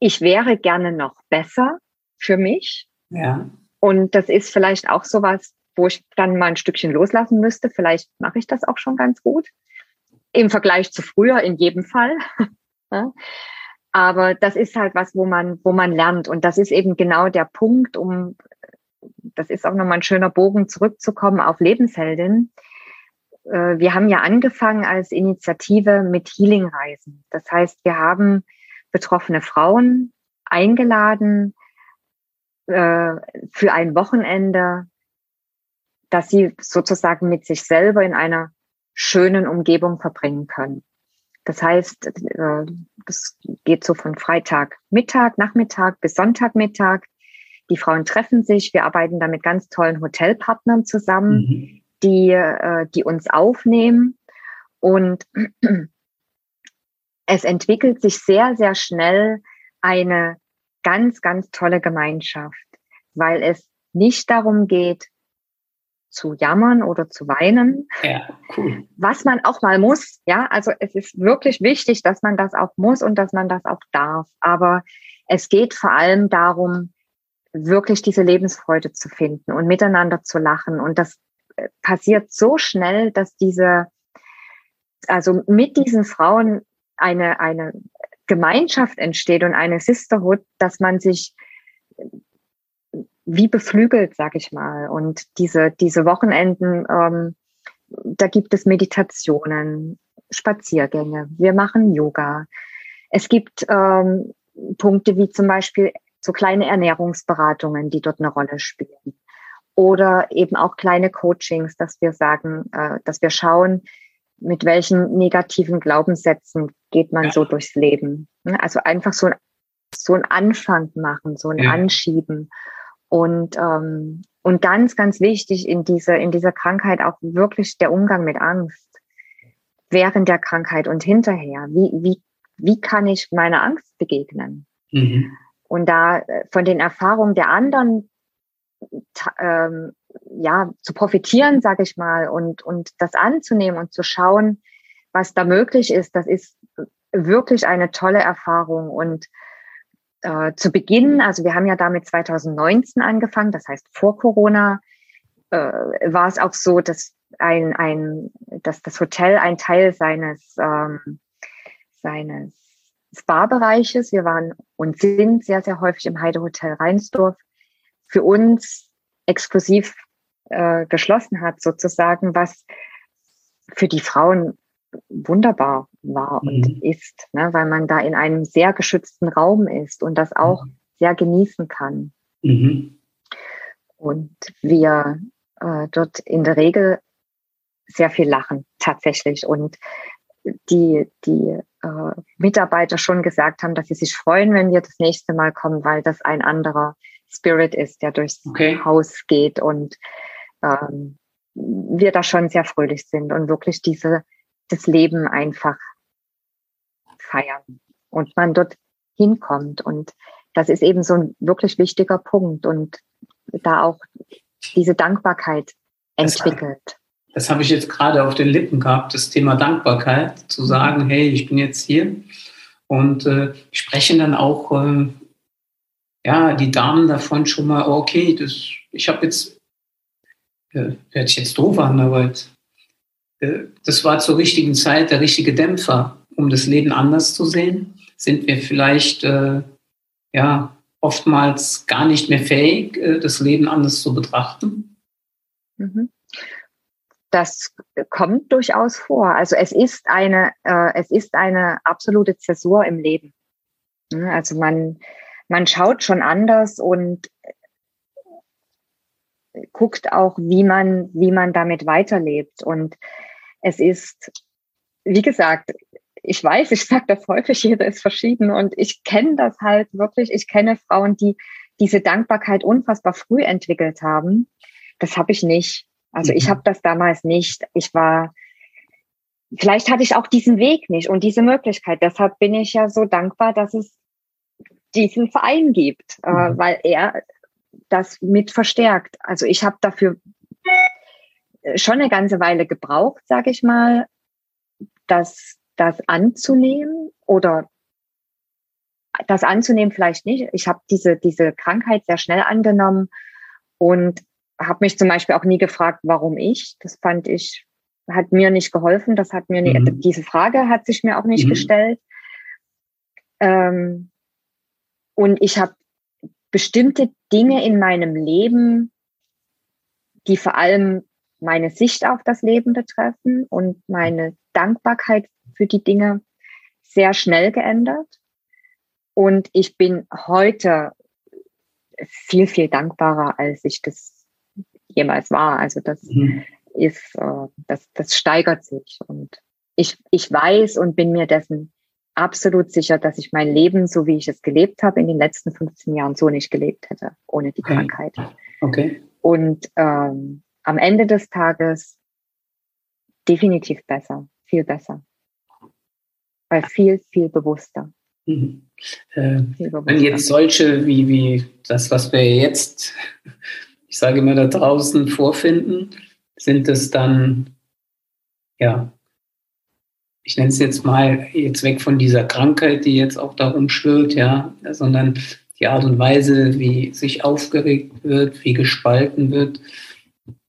ich wäre gerne noch besser für mich. Ja. Und das ist vielleicht auch sowas, wo ich dann mal ein Stückchen loslassen müsste. Vielleicht mache ich das auch schon ganz gut. Im Vergleich zu früher in jedem Fall. Aber das ist halt was, wo man, wo man lernt. Und das ist eben genau der Punkt, um, das ist auch nochmal ein schöner Bogen zurückzukommen auf Lebensheldin. Äh, wir haben ja angefangen als Initiative mit Healing-Reisen. Das heißt, wir haben betroffene Frauen eingeladen äh, für ein Wochenende, dass sie sozusagen mit sich selber in einer schönen Umgebung verbringen können. Das heißt, äh, das geht so von Freitagmittag, Nachmittag bis Sonntagmittag. Die Frauen treffen sich. Wir arbeiten da mit ganz tollen Hotelpartnern zusammen, mhm. die, äh, die uns aufnehmen. Und es entwickelt sich sehr, sehr schnell eine ganz, ganz tolle Gemeinschaft, weil es nicht darum geht, zu jammern oder zu weinen. Ja, cool. Was man auch mal muss. Ja, also es ist wirklich wichtig, dass man das auch muss und dass man das auch darf. Aber es geht vor allem darum, wirklich diese Lebensfreude zu finden und miteinander zu lachen. Und das äh, passiert so schnell, dass diese, also mit diesen Frauen eine, eine Gemeinschaft entsteht und eine Sisterhood, dass man sich wie beflügelt, sag ich mal. Und diese, diese Wochenenden, ähm, da gibt es Meditationen, Spaziergänge, wir machen Yoga. Es gibt ähm, Punkte wie zum Beispiel so kleine Ernährungsberatungen, die dort eine Rolle spielen. Oder eben auch kleine Coachings, dass wir sagen, äh, dass wir schauen, mit welchen negativen Glaubenssätzen geht man ja. so durchs Leben. Also einfach so, so ein Anfang machen, so ein ja. Anschieben. Und, ähm, und ganz, ganz wichtig in dieser, in dieser Krankheit auch wirklich der Umgang mit Angst. Während der Krankheit und hinterher. Wie, wie, wie kann ich meiner Angst begegnen? Mhm. Und da äh, von den Erfahrungen der anderen ähm, ja zu profitieren, sage ich mal, und und das anzunehmen und zu schauen, was da möglich ist, das ist wirklich eine tolle Erfahrung. Und äh, zu Beginn, also wir haben ja damit 2019 angefangen, das heißt vor Corona, äh, war es auch so, dass ein, ein, dass das Hotel ein Teil seines, ähm, seines Spa-Bereiches, wir waren und sind sehr, sehr häufig im Heidehotel Rheinsdorf, für uns exklusiv äh, geschlossen hat, sozusagen, was für die Frauen wunderbar war mhm. und ist, ne, weil man da in einem sehr geschützten Raum ist und das auch mhm. sehr genießen kann. Mhm. Und wir äh, dort in der Regel sehr viel lachen, tatsächlich. Und die, die äh, Mitarbeiter schon gesagt haben, dass sie sich freuen, wenn wir das nächste Mal kommen, weil das ein anderer Spirit ist, der durchs okay. Haus geht und ähm, wir da schon sehr fröhlich sind und wirklich diese das Leben einfach feiern und man dort hinkommt. Und das ist eben so ein wirklich wichtiger Punkt und da auch diese Dankbarkeit entwickelt. Das, habe ich jetzt gerade auf den Lippen gehabt, das Thema Dankbarkeit, zu mhm. sagen, hey, ich bin jetzt hier. Und äh, sprechen dann auch äh, ja, die Damen davon schon mal, okay, das, ich habe jetzt, äh, hört sich jetzt doof an, aber jetzt, äh, das war zur richtigen Zeit der richtige Dämpfer, um das Leben anders zu sehen. Sind wir vielleicht äh, ja oftmals gar nicht mehr fähig, äh, das Leben anders zu betrachten? Mhm. Das kommt durchaus vor. Also es ist eine, äh, es ist eine absolute Zäsur im Leben. Also man, man schaut schon anders und guckt auch, wie man, wie man damit weiterlebt. Und es ist, wie gesagt, ich weiß, ich sage das häufig, jeder ist verschieden und ich kenne das halt wirklich. Ich kenne Frauen, die diese Dankbarkeit unfassbar früh entwickelt haben. Das habe ich nicht. Also ich mhm. habe das damals nicht. Ich war, vielleicht hatte ich auch diesen Weg nicht und diese Möglichkeit. Deshalb bin ich ja so dankbar, dass es diesen Verein gibt, äh, mhm. weil er das mit verstärkt. Also ich habe dafür schon eine ganze Weile gebraucht, sage ich mal, das, das anzunehmen oder das anzunehmen vielleicht nicht. Ich habe diese, diese Krankheit sehr schnell angenommen und habe mich zum Beispiel auch nie gefragt, warum ich. Das fand ich, hat mir nicht geholfen. Das hat mir nie, mhm. diese Frage hat sich mir auch nicht mhm. gestellt. Ähm, und ich habe bestimmte Dinge in meinem Leben, die vor allem meine Sicht auf das Leben betreffen und meine Dankbarkeit für die Dinge sehr schnell geändert. Und ich bin heute viel, viel dankbarer, als ich das jemals war. Also das mhm. ist, äh, das, das steigert sich. Und ich, ich weiß und bin mir dessen absolut sicher, dass ich mein Leben, so wie ich es gelebt habe, in den letzten 15 Jahren so nicht gelebt hätte, ohne die okay. Krankheit. Okay. Und ähm, am Ende des Tages definitiv besser, viel besser. Weil viel, viel bewusster. Mhm. Äh, wenn jetzt solche wie, wie das, was wir jetzt, ich sage immer da draußen vorfinden, sind es dann, ja, ich nenne es jetzt mal jetzt weg von dieser Krankheit, die jetzt auch darum schwirrt, ja, sondern die Art und Weise, wie sich aufgeregt wird, wie gespalten wird.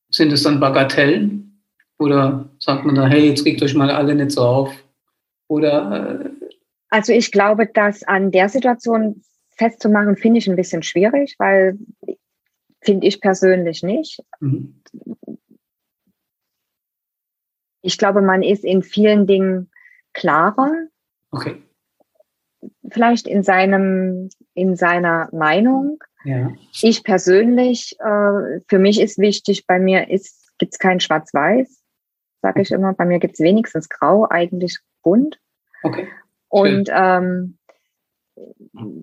Sind es dann Bagatellen? Oder sagt man da, hey, jetzt regt euch mal alle nicht so auf? Oder äh, also ich glaube, das an der Situation festzumachen, finde ich ein bisschen schwierig, weil finde ich persönlich nicht. Mhm. Ich glaube, man ist in vielen Dingen klarer. Okay. Vielleicht in seinem, in seiner Meinung. Ja. Ich persönlich, äh, für mich ist wichtig, bei mir gibt es kein Schwarz-Weiß, sage ich immer. Bei mir gibt es wenigstens Grau, eigentlich bunt. Okay. Und ähm,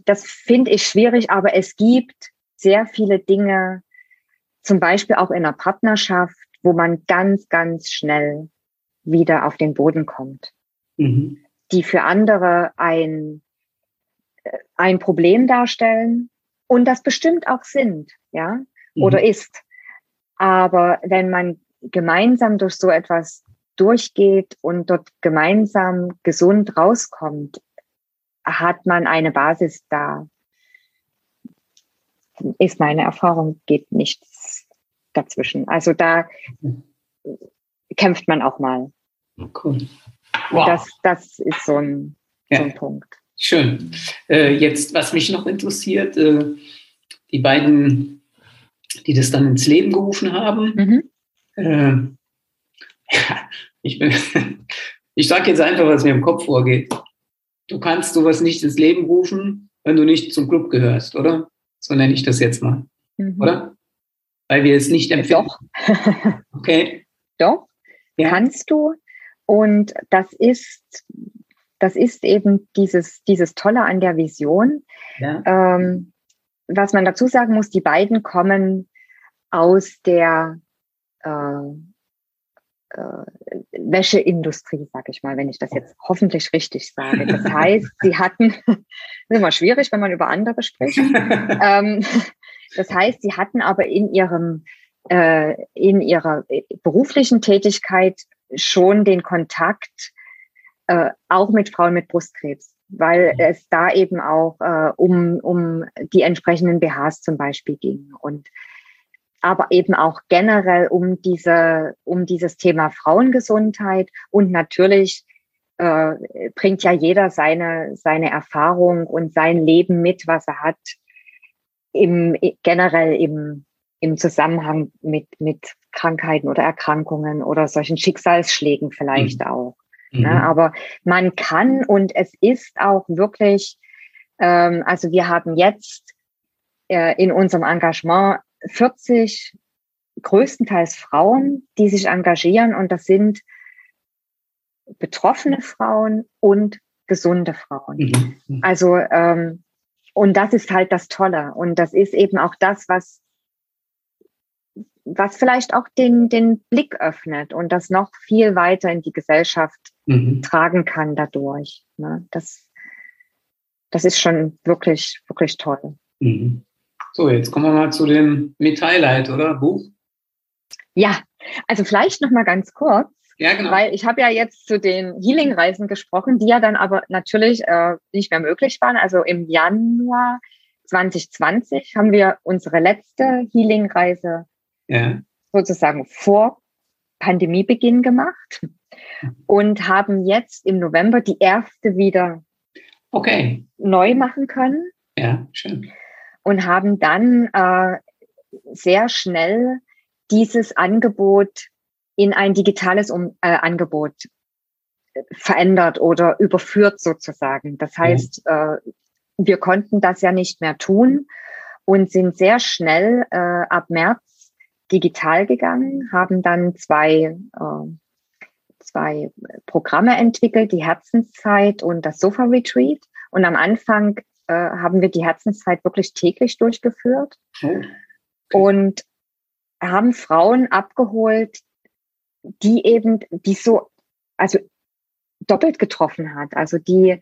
das finde ich schwierig, aber es gibt sehr viele Dinge, zum Beispiel auch in einer Partnerschaft, wo man ganz, ganz schnell wieder auf den Boden kommt, mhm. die für andere ein, äh, ein Problem darstellen und das bestimmt auch sind, ja, mhm. oder ist. Aber wenn man gemeinsam durch so etwas durchgeht und dort gemeinsam gesund rauskommt, hat man eine Basis da. Ist meine Erfahrung, geht nichts dazwischen. Also da kämpft man auch mal. Cool. Wow. Das, das ist so ein, ja. so ein Punkt. Schön. Äh, jetzt, was mich noch interessiert, äh, die beiden, die das dann ins Leben gerufen haben, mhm. äh, ich bin, ich sage jetzt einfach, was mir im Kopf vorgeht. Du kannst sowas nicht ins Leben rufen, wenn du nicht zum Club gehörst, oder? So nenne ich das jetzt mal. Mhm. Oder? Weil wir es nicht empfinden. Doch. okay. Doch. Ja. Kannst du. Und das ist, das ist eben dieses, dieses Tolle an der Vision. Ja. Ähm, was man dazu sagen muss, die beiden kommen aus der äh, äh, Wäscheindustrie, sage ich mal, wenn ich das jetzt hoffentlich richtig sage. Das heißt, sie hatten, das ist immer schwierig, wenn man über andere spricht. ähm, das heißt, sie hatten aber in ihrem äh, in ihrer beruflichen Tätigkeit schon den Kontakt äh, auch mit Frauen mit Brustkrebs, weil mhm. es da eben auch äh, um, um die entsprechenden BHs zum Beispiel ging. Und aber eben auch generell um diese, um dieses Thema Frauengesundheit und natürlich äh, bringt ja jeder seine, seine Erfahrung und sein Leben mit, was er hat, im, generell im, im Zusammenhang mit, mit Krankheiten oder Erkrankungen oder solchen Schicksalsschlägen vielleicht mhm. auch. Ne? Mhm. Ne? Aber man kann und es ist auch wirklich, ähm, also wir haben jetzt äh, in unserem Engagement 40 größtenteils Frauen, die sich engagieren und das sind betroffene Frauen und gesunde Frauen. Mhm. mhm. Also ähm, und das ist halt das Tolle und das ist eben auch das, was was vielleicht auch den den Blick öffnet und das noch viel weiter in die Gesellschaft mhm. tragen kann dadurch. Ne? Das das ist schon wirklich wirklich toll. Mhm. So, jetzt kommen wir mal zu dem Mit-Highlight, oder? Buch? Ja, also vielleicht noch mal ganz kurz. Ja, genau. Weil ich habe ja jetzt zu den Healing-Reisen gesprochen, die ja dann aber natürlich äh, nicht mehr möglich waren. Also im Januar 2020 haben wir unsere letzte Healing-Reise ja. sozusagen vor Pandemiebeginn gemacht und haben jetzt im November die erste wieder okay. neu machen können. Ja, schön. Und haben dann äh, sehr schnell dieses Angebot in ein digitales um, äh, Angebot verändert oder überführt sozusagen. Das heißt, ja. äh, wir konnten das ja nicht mehr tun und sind sehr schnell äh, ab März digital gegangen, haben dann zwei, äh, zwei Programme entwickelt, die Herzenszeit und das Sofa Retreat. Und am Anfang äh, haben wir die Herzenszeit wirklich täglich durchgeführt okay. und haben Frauen abgeholt, die eben, die so, also doppelt getroffen hat, also die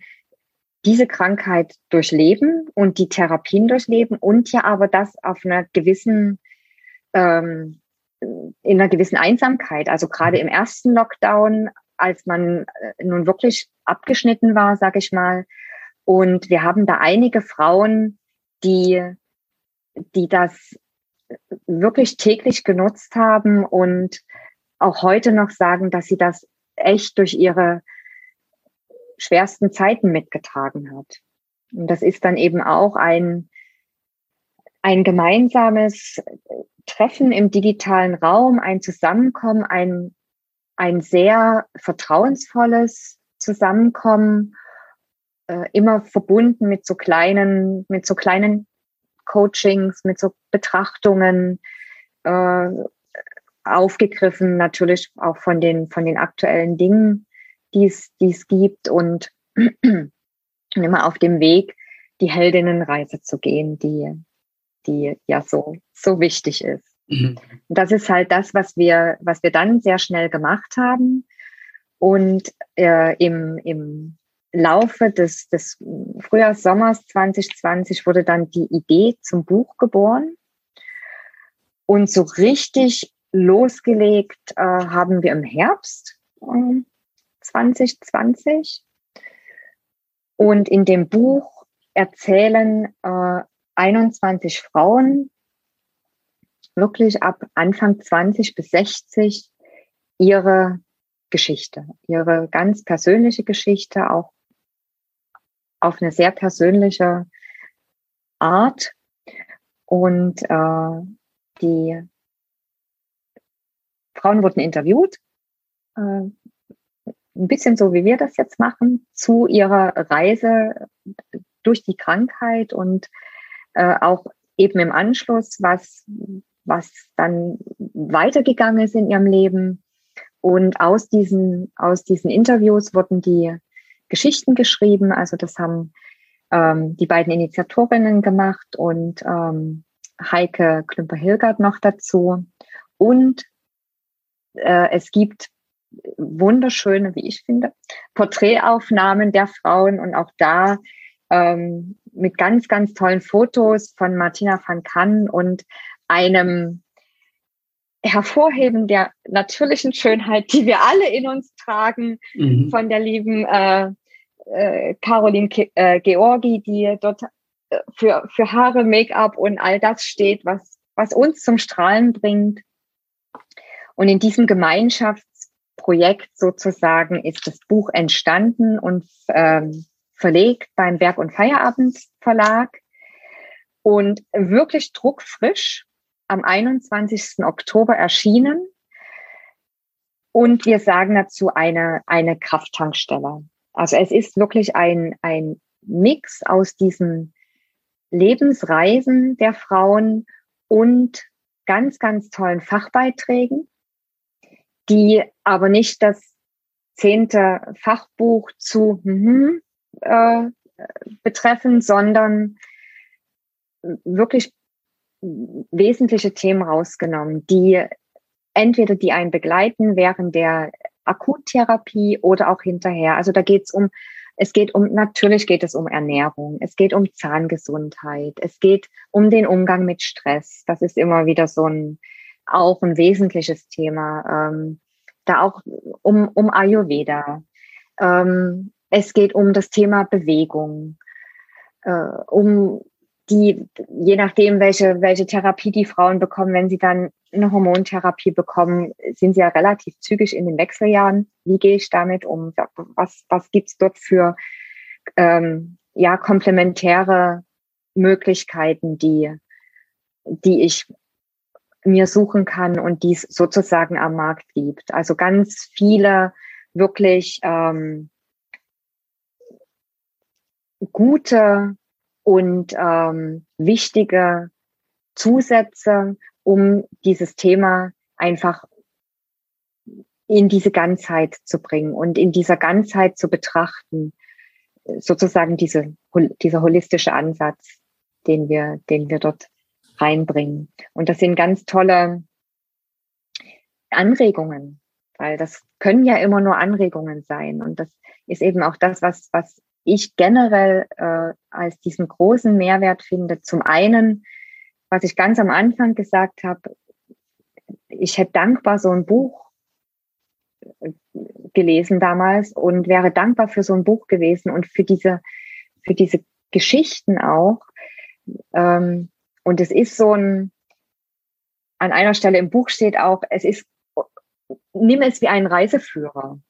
diese Krankheit durchleben und die Therapien durchleben und ja aber das auf einer gewissen, ähm, in einer gewissen Einsamkeit. Also gerade im ersten Lockdown, als man äh, nun wirklich abgeschnitten war, sage ich mal. Und wir haben da einige Frauen, die, die das wirklich täglich genutzt haben und auch heute noch sagen, dass sie das echt durch ihre schwersten Zeiten mitgetragen hat. Und das ist dann eben auch ein, ein gemeinsames Treffen im digitalen Raum, ein Zusammenkommen, ein, ein sehr vertrauensvolles Zusammenkommen, äh, immer verbunden mit so kleinen, mit so kleinen Coachings, mit so Betrachtungen, äh, aufgegriffen, natürlich auch von den, von den aktuellen Dingen, die es, die es gibt und immer auf dem Weg, die Heldinnenreise zu gehen, die, die ja so, so wichtig ist. Mhm. Das ist halt das, was wir, was wir dann sehr schnell gemacht haben. Und äh, im, im Laufe des, des Frühjahrs, Sommers 2020 wurde dann die Idee zum Buch geboren. Und so richtig losgelegt äh, haben wir im Herbst äh, 2020. Und in dem Buch erzählen äh, 21 Frauen wirklich ab Anfang 20 bis 60 ihre Geschichte, ihre ganz persönliche Geschichte, auch auf eine sehr persönliche Art. Und äh, die Frauen wurden interviewt, äh, ein bisschen so, wie wir das jetzt machen, zu ihrer Reise durch die Krankheit und äh, auch eben im Anschluss, was, was dann weitergegangen ist in ihrem Leben. Und aus diesen, aus diesen Interviews wurden die Geschichten geschrieben. Also das haben ähm, die beiden Initiatorinnen gemacht und ähm, Heike Klümper-Hilgert noch dazu. Und äh, es gibt wunderschöne, wie ich finde, Porträtaufnahmen der Frauen und auch da ähm, mit ganz, ganz tollen Fotos von Martina van Kann und einem Hervorheben der natürlichen Schönheit, die wir alle in uns tragen, mhm. von der lieben äh, äh, Caroline Ke äh, Georgi, die dort äh, für, für Haare, Make-up und all das steht, was, was uns zum Strahlen bringt. Und in diesem Gemeinschaftsprojekt sozusagen ist das Buch entstanden und ähm, verlegt beim Berg- und Feierabend Verlag und wirklich druckfrisch am 21. Oktober erschienen. Und wir sagen dazu eine, eine Krafttankstelle. Also es ist wirklich ein, ein Mix aus diesen Lebensreisen der Frauen und ganz, ganz tollen Fachbeiträgen, die aber nicht das zehnte Fachbuch zu hm, äh, betreffen, sondern wirklich wesentliche Themen rausgenommen, die entweder die einen begleiten während der Akuttherapie oder auch hinterher. Also da geht es um, es geht um, natürlich geht es um Ernährung, es geht um Zahngesundheit, es geht um den Umgang mit Stress. Das ist immer wieder so ein, auch ein wesentliches Thema. Ähm, da auch um, um Ayurveda. Ähm, es geht um das Thema Bewegung, äh, um die, je nachdem, welche, welche Therapie die Frauen bekommen, wenn sie dann eine Hormontherapie bekommen, sind sie ja relativ zügig in den Wechseljahren. Wie gehe ich damit um? Was, was gibt's dort für ähm, ja, komplementäre Möglichkeiten, die, die ich mir suchen kann und die es sozusagen am Markt gibt. Also ganz viele wirklich ähm, gute und ähm, wichtige Zusätze, um dieses Thema einfach in diese Ganzheit zu bringen und in dieser Ganzheit zu betrachten, sozusagen diese, dieser holistische Ansatz, den wir, den wir dort reinbringen. Und das sind ganz tolle Anregungen, weil das können ja immer nur Anregungen sein. Und das ist eben auch das, was, was ich generell äh, als diesen großen Mehrwert finde. Zum einen, was ich ganz am Anfang gesagt habe, ich hätte dankbar so ein Buch äh, gelesen damals und wäre dankbar für so ein Buch gewesen und für diese, für diese Geschichten auch. Ähm, und es ist so ein, an einer Stelle im Buch steht auch, es ist, nimm es wie einen Reiseführer.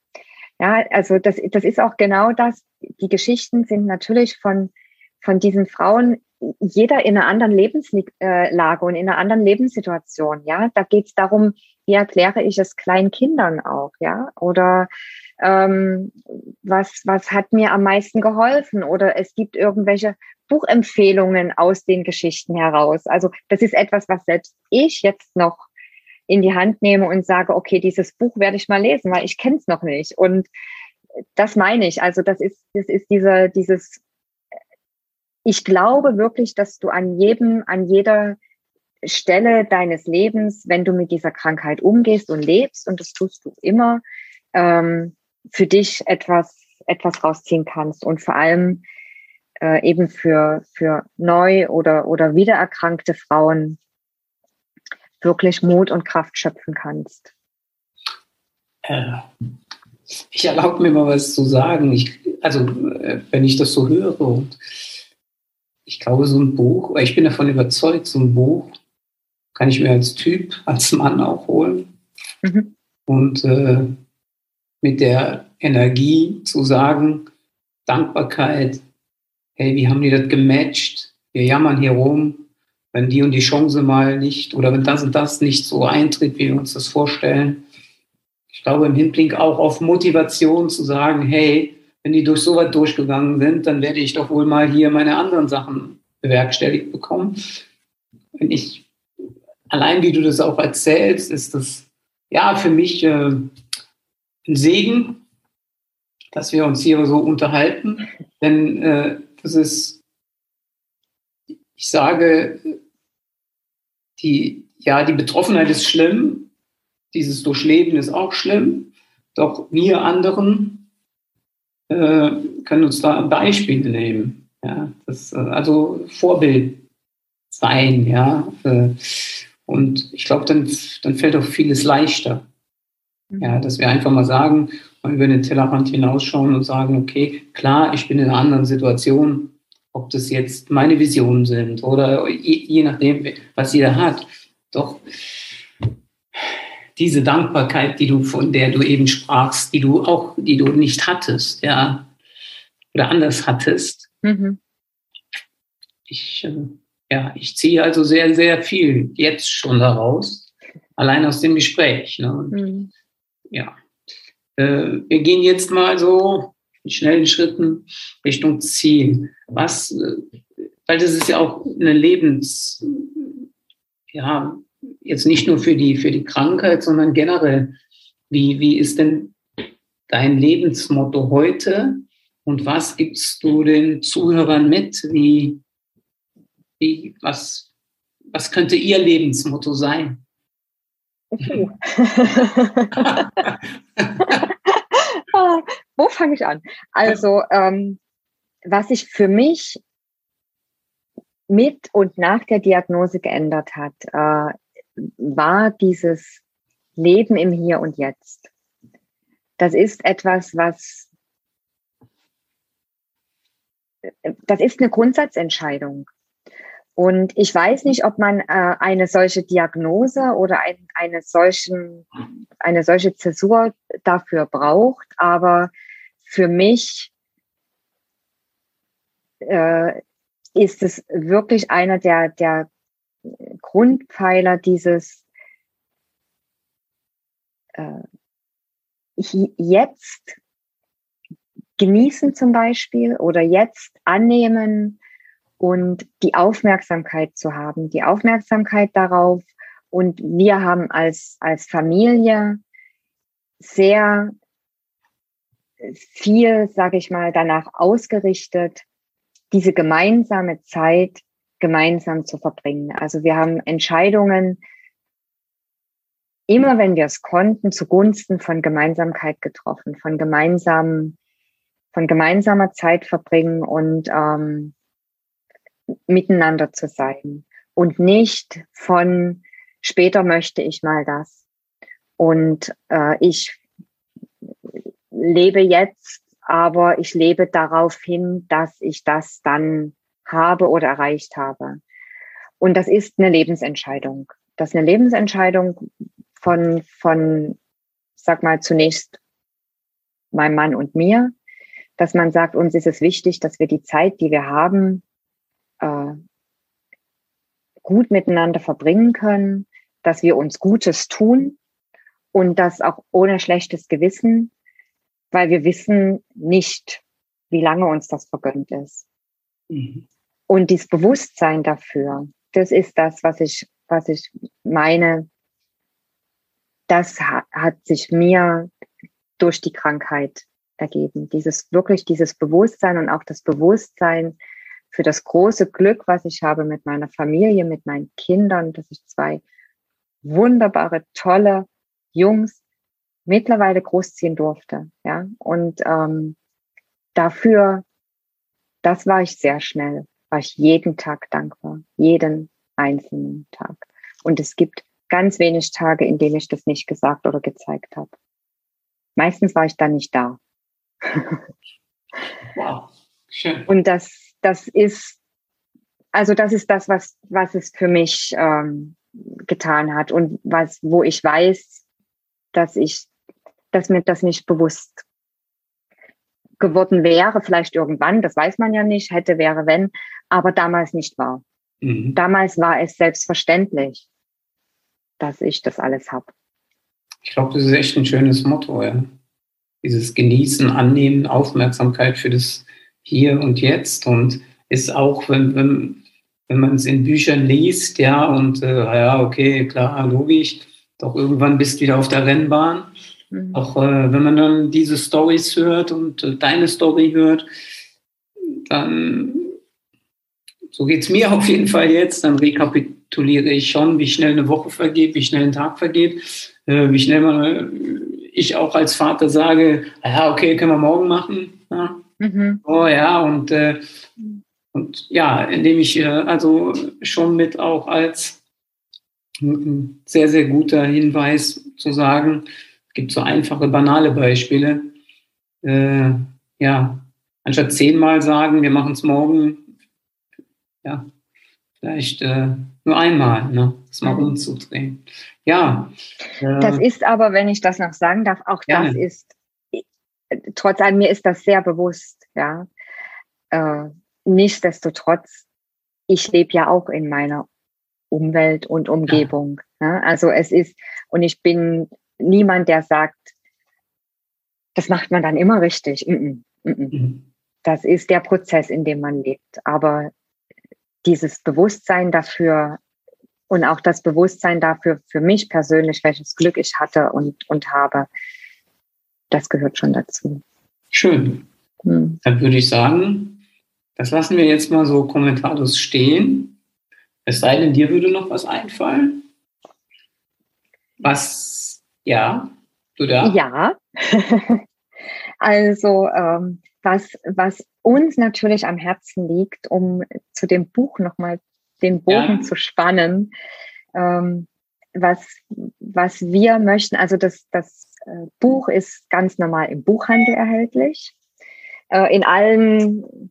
Ja, also das, das ist auch genau das. Die Geschichten sind natürlich von, von diesen Frauen, jeder in einer anderen Lebenslage und in einer anderen Lebenssituation. Ja, da geht es darum, wie erkläre ich es kleinen Kindern auch, ja, oder ähm, was, was hat mir am meisten geholfen? Oder es gibt irgendwelche Buchempfehlungen aus den Geschichten heraus. Also das ist etwas, was selbst ich jetzt noch in die Hand nehme und sage, okay, dieses Buch werde ich mal lesen, weil ich kenne es noch nicht. Und das meine ich. Also das ist, das ist diese, dieses, ich glaube wirklich, dass du an jedem, an jeder Stelle deines Lebens, wenn du mit dieser Krankheit umgehst und lebst, und das tust du immer, ähm, für dich etwas, etwas rausziehen kannst und vor allem äh, eben für, für neu oder, oder wiedererkrankte Frauen wirklich Mut und Kraft schöpfen kannst. Äh, ich erlaube mir mal was zu sagen. Ich, also, äh, wenn ich das so höre und ich glaube, so ein Buch, ich bin davon überzeugt, so ein Buch kann ich mir als Typ, als Mann auch holen. Mhm. Und äh, mit der Energie zu sagen, Dankbarkeit, hey, wie haben die das gematcht? Wir jammern hier rum, wenn die und die Chance mal nicht oder wenn das und das nicht so eintritt, wie wir uns das vorstellen. Ich glaube im Hinblick auch auf Motivation zu sagen, hey, wenn die durch so weit durchgegangen sind, dann werde ich doch wohl mal hier meine anderen Sachen bewerkstelligt bekommen. Wenn ich allein wie du das auch erzählst, ist das ja für mich äh, ein Segen, dass wir uns hier so unterhalten. Denn äh, das ist, ich sage, die, ja, die Betroffenheit ist schlimm, dieses Durchleben ist auch schlimm, doch wir anderen äh, können uns da Beispiele nehmen. Ja, das, äh, also Vorbild sein, ja. Äh, und ich glaube, dann, dann fällt auch vieles leichter. Ja, mhm. dass wir einfach mal sagen, mal über den Tellerrand hinausschauen und sagen, okay, klar, ich bin in einer anderen Situation, ob das jetzt meine Visionen sind oder je, je nachdem, was jeder hat. Doch diese Dankbarkeit, die du, von der du eben sprachst, die du auch, die du nicht hattest, ja, oder anders hattest. Mhm. Ich, äh, ja, ich ziehe also sehr, sehr viel jetzt schon daraus, allein aus dem Gespräch. Ne? Mhm. Ja, äh, wir gehen jetzt mal so in schnellen Schritten Richtung Ziel. Was, weil das ist ja auch eine Lebens, ja, jetzt nicht nur für die, für die Krankheit, sondern generell. Wie, wie ist denn dein Lebensmotto heute? Und was gibst du den Zuhörern mit? Wie, wie, was, was könnte Ihr Lebensmotto sein? Wo fange ich an? Also, ähm, was sich für mich mit und nach der Diagnose geändert hat, äh, war dieses Leben im Hier und Jetzt. das ist etwas, was, das ist eine Grundsatzentscheidung. Und ich weiß nicht, ob man äh, eine solche Diagnose oder ein, eine, solchen, eine solche Zäsur dafür braucht, aber für mich äh, ist es wirklich einer der, der Grundpfeiler dieses äh, jetzt genießen zum Beispiel oder jetzt annehmen und die Aufmerksamkeit zu haben, die Aufmerksamkeit darauf. Und wir haben als, als Familie sehr viel, sage ich mal, danach ausgerichtet, diese gemeinsame Zeit gemeinsam zu verbringen. Also wir haben Entscheidungen immer, wenn wir es konnten, zugunsten von Gemeinsamkeit getroffen, von gemeinsamen, von gemeinsamer Zeit verbringen und ähm, miteinander zu sein und nicht von später möchte ich mal das. Und äh, ich lebe jetzt, aber ich lebe darauf hin, dass ich das dann habe oder erreicht habe. Und das ist eine Lebensentscheidung. Das ist eine Lebensentscheidung von, von, sag mal, zunächst meinem Mann und mir, dass man sagt, uns ist es wichtig, dass wir die Zeit, die wir haben, äh, gut miteinander verbringen können, dass wir uns Gutes tun und das auch ohne schlechtes Gewissen, weil wir wissen nicht, wie lange uns das vergönnt ist. Mhm. Und dieses Bewusstsein dafür, das ist das, was ich, was ich meine, das hat, hat sich mir durch die Krankheit ergeben. Dieses wirklich, dieses Bewusstsein und auch das Bewusstsein für das große Glück, was ich habe mit meiner Familie, mit meinen Kindern, dass ich zwei wunderbare, tolle Jungs mittlerweile großziehen durfte. Ja, und ähm, dafür, das war ich sehr schnell, war ich jeden Tag dankbar, jeden einzelnen Tag. Und es gibt ganz wenig Tage, in denen ich das nicht gesagt oder gezeigt habe. Meistens war ich dann nicht da. wow, schön. Und das das ist, also das ist das, was, was es für mich ähm, getan hat und was, wo ich weiß, dass ich, dass mir das nicht bewusst geworden wäre, vielleicht irgendwann, das weiß man ja nicht, hätte, wäre, wenn, aber damals nicht war. Mhm. Damals war es selbstverständlich, dass ich das alles habe. Ich glaube, das ist echt ein schönes Motto, ja. Dieses Genießen, Annehmen, Aufmerksamkeit für das hier und Jetzt und ist auch, wenn, wenn, wenn man es in Büchern liest, ja, und äh, ja, okay, klar, logisch, doch irgendwann bist du wieder auf der Rennbahn. Mhm. Auch äh, wenn man dann diese Stories hört und äh, deine Story hört, dann, so geht es mir auf jeden Fall jetzt, dann rekapituliere ich schon, wie schnell eine Woche vergeht, wie schnell ein Tag vergeht, äh, wie schnell man, äh, ich auch als Vater sage, ja, okay, können wir morgen machen. Ja. Mhm. Oh ja, und, äh, und ja, indem ich äh, also schon mit auch als ein sehr, sehr guter Hinweis zu sagen, gibt so einfache, banale Beispiele. Äh, ja, anstatt zehnmal sagen, wir machen es morgen, ja, vielleicht äh, nur einmal, ne, das mal mhm. umzudrehen. Ja. Äh, das ist aber, wenn ich das noch sagen darf, auch gerne. das ist trotz allem, mir ist das sehr bewusst, ja. Äh, nichtsdestotrotz, ich lebe ja auch in meiner Umwelt und Umgebung. Ja. ja. Also es ist, und ich bin niemand, der sagt, das macht man dann immer richtig. Mm -mm, mm das ist der Prozess, in dem man lebt. Aber dieses Bewusstsein dafür und auch das Bewusstsein dafür, für mich persönlich, welches Glück ich hatte und, und habe, das gehört schon dazu. Schön. Hm. Dann würde ich sagen, das lassen wir jetzt mal so kommentarlos stehen. Es sei denn, dir würde noch was einfallen. Was, ja, du da? Ja. also, ähm, was, was uns natürlich am Herzen liegt, um zu dem Buch nochmal den Bogen ja. zu spannen, ähm, was, was wir möchten, also das, das äh, Buch ist ganz normal im Buchhandel erhältlich. Äh, in allen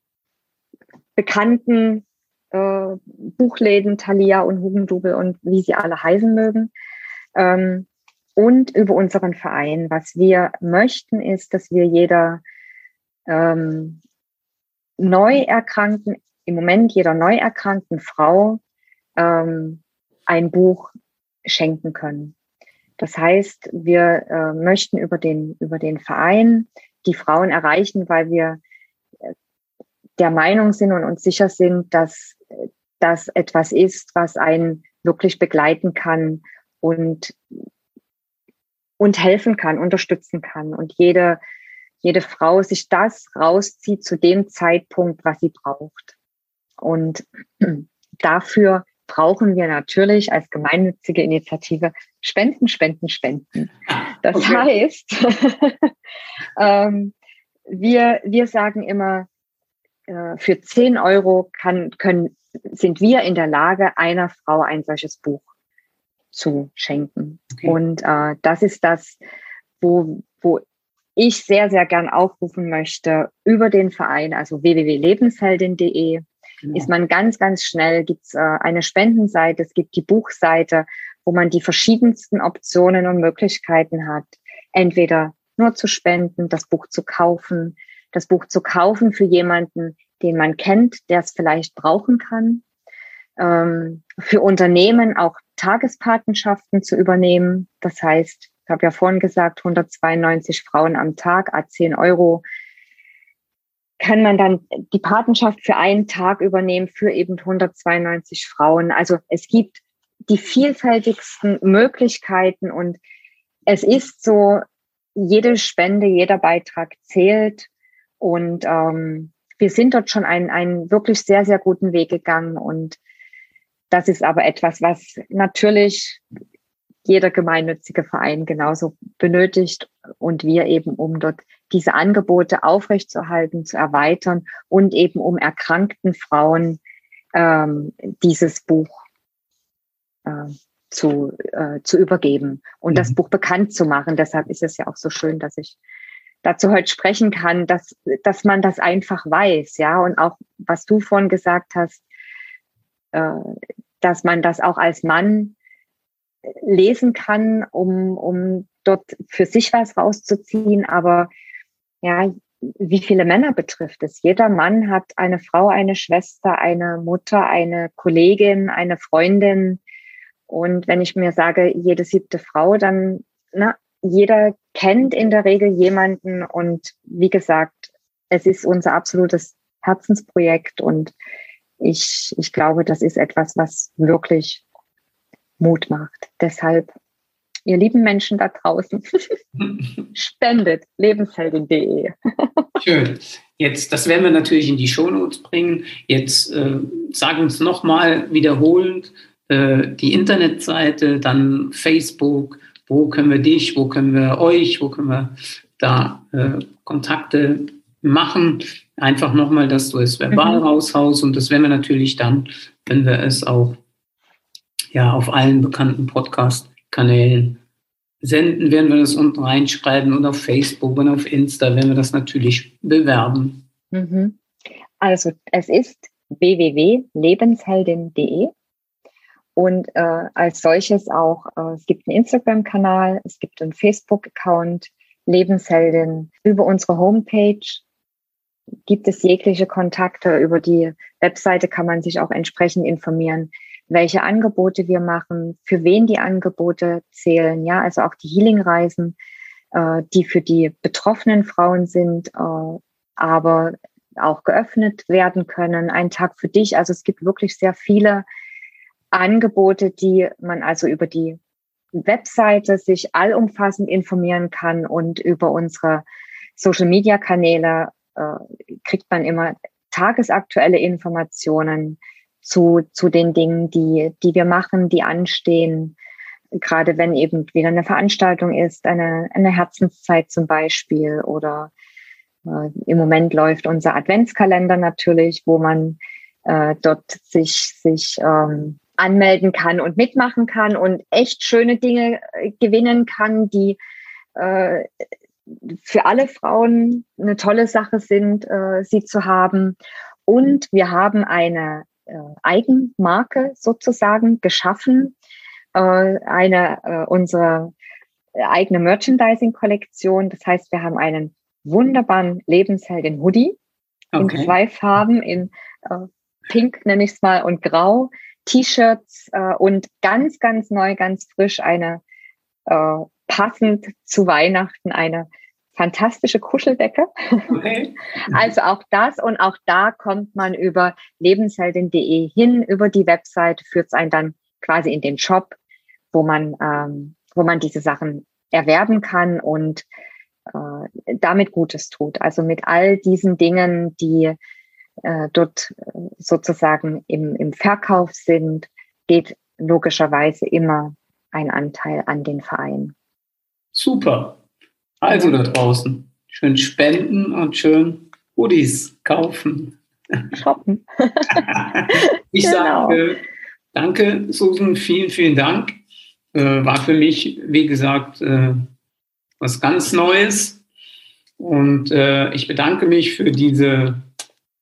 bekannten äh, Buchläden, Thalia und Hugendubel und wie sie alle heißen mögen. Ähm, und über unseren Verein. Was wir möchten, ist, dass wir jeder ähm, neu erkrankten, im Moment jeder neu erkrankten Frau ähm, ein Buch schenken können. Das heißt, wir äh, möchten über den, über den Verein die Frauen erreichen, weil wir äh, der Meinung sind und uns sicher sind, dass das etwas ist, was einen wirklich begleiten kann und, und helfen kann, unterstützen kann. Und jede, jede Frau sich das rauszieht zu dem Zeitpunkt, was sie braucht. Und dafür brauchen wir natürlich als gemeinnützige Initiative Spenden, Spenden, Spenden. Das okay. heißt, ähm, wir, wir sagen immer, äh, für 10 Euro kann, können, sind wir in der Lage, einer Frau ein solches Buch zu schenken. Okay. Und äh, das ist das, wo, wo ich sehr, sehr gern aufrufen möchte über den Verein, also www.lebensheldin.de Genau. Ist man ganz, ganz schnell, gibt's äh, eine Spendenseite, es gibt die Buchseite, wo man die verschiedensten Optionen und Möglichkeiten hat. Entweder nur zu spenden, das Buch zu kaufen, das Buch zu kaufen für jemanden, den man kennt, der es vielleicht brauchen kann. Ähm, für Unternehmen auch Tagespatenschaften zu übernehmen. Das heißt, ich habe ja vorhin gesagt, 192 Frauen am Tag, a 10 Euro kann man dann die Patenschaft für einen Tag übernehmen für eben 192 Frauen. Also es gibt die vielfältigsten Möglichkeiten und es ist so, jede Spende, jeder Beitrag zählt und ähm, wir sind dort schon einen, einen wirklich sehr, sehr guten Weg gegangen und das ist aber etwas, was natürlich jeder gemeinnützige Verein genauso benötigt und wir eben, um dort diese Angebote aufrechtzuerhalten, zu erweitern und eben um erkrankten Frauen ähm, dieses Buch äh, zu, äh, zu übergeben und mhm. das Buch bekannt zu machen. Deshalb ist es ja auch so schön, dass ich dazu heute sprechen kann, dass, dass man das einfach weiß, ja, und auch was du vorhin gesagt hast, dass man das auch als Mann lesen kann, um, um dort für sich was rauszuziehen. Aber ja, wie viele Männer betrifft es? Jeder Mann hat eine Frau, eine Schwester, eine Mutter, eine Kollegin, eine Freundin. Und wenn ich mir sage, jede siebte Frau, dann, na, jeder kennt in der Regel jemanden. Und wie gesagt, es ist unser absolutes Herzensprojekt. Und ich, ich glaube, das ist etwas, was wirklich Mut macht. Deshalb, ihr lieben Menschen da draußen, spendet lebensheldin.de. Schön. Jetzt, das werden wir natürlich in die Shownotes bringen. Jetzt äh, sagen uns nochmal wiederholend äh, die Internetseite, dann Facebook. Wo können wir dich, wo können wir euch, wo können wir da äh, Kontakte machen? Einfach nochmal, dass du es verbal mhm. raushaust und das werden wir natürlich dann, wenn wir es auch ja auf allen bekannten Podcast-Kanälen senden, werden wir das unten reinschreiben und auf Facebook und auf Insta werden wir das natürlich bewerben. Mhm. Also es ist www.lebensheldin.de und äh, als solches auch, äh, es gibt einen Instagram-Kanal, es gibt einen Facebook-Account, Lebensheldin. Über unsere Homepage gibt es jegliche Kontakte. Über die Webseite kann man sich auch entsprechend informieren welche Angebote wir machen, für wen die Angebote zählen, ja, also auch die Healing-Reisen, äh, die für die betroffenen Frauen sind, äh, aber auch geöffnet werden können. Ein Tag für dich. Also es gibt wirklich sehr viele Angebote, die man also über die Webseite sich allumfassend informieren kann und über unsere Social-Media-Kanäle äh, kriegt man immer tagesaktuelle Informationen zu, zu den Dingen, die, die wir machen, die anstehen. Gerade wenn eben wieder eine Veranstaltung ist, eine, eine Herzenszeit zum Beispiel oder äh, im Moment läuft unser Adventskalender natürlich, wo man äh, dort sich, sich ähm, anmelden kann und mitmachen kann und echt schöne Dinge äh, gewinnen kann, die äh, für alle Frauen eine tolle Sache sind, äh, sie zu haben. Und wir haben eine äh, Eigenmarke sozusagen geschaffen, äh, eine äh, unsere eigene Merchandising-Kollektion. Das heißt, wir haben einen wunderbaren Lebensheldin-Hoodie okay. in zwei Farben, in äh, Pink nenne ich es mal und Grau, T-Shirts äh, und ganz, ganz neu, ganz frisch eine äh, passend zu Weihnachten eine fantastische Kuscheldecke. Okay. Also auch das und auch da kommt man über lebensheldin.de hin, über die Website führt es einen dann quasi in den Shop, wo man, ähm, wo man diese Sachen erwerben kann und äh, damit Gutes tut. Also mit all diesen Dingen, die äh, dort äh, sozusagen im, im Verkauf sind, geht logischerweise immer ein Anteil an den Verein. Super. Also da draußen, schön spenden und schön Hoodies kaufen. Shoppen. ich genau. sage danke, Susan, vielen, vielen Dank. Äh, war für mich, wie gesagt, äh, was ganz Neues. Und äh, ich bedanke mich für diese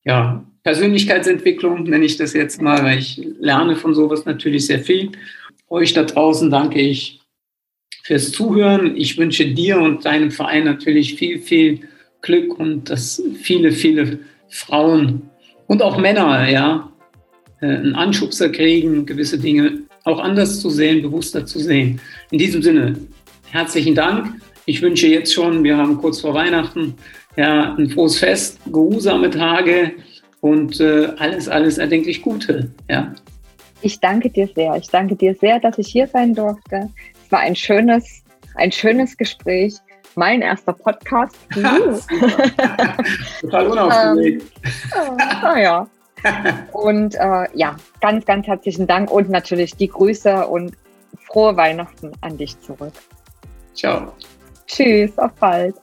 ja, Persönlichkeitsentwicklung, nenne ich das jetzt mal, weil ich lerne von sowas natürlich sehr viel. Euch da draußen danke ich fürs Zuhören. Ich wünsche dir und deinem Verein natürlich viel, viel Glück und dass viele, viele Frauen und auch Männer, ja, äh, einen Anschubser kriegen, gewisse Dinge auch anders zu sehen, bewusster zu sehen. In diesem Sinne, herzlichen Dank. Ich wünsche jetzt schon, wir haben kurz vor Weihnachten, ja, ein frohes Fest, geruhsame Tage und äh, alles, alles erdenklich Gute. Ja. Ich danke dir sehr. Ich danke dir sehr, dass ich hier sein durfte. Es war ein schönes, ein schönes Gespräch. Mein erster Podcast. Total unaufgeregt. ähm, ah, ja. Und äh, ja, ganz, ganz herzlichen Dank und natürlich die Grüße und frohe Weihnachten an dich zurück. Ciao. Tschüss, auf bald.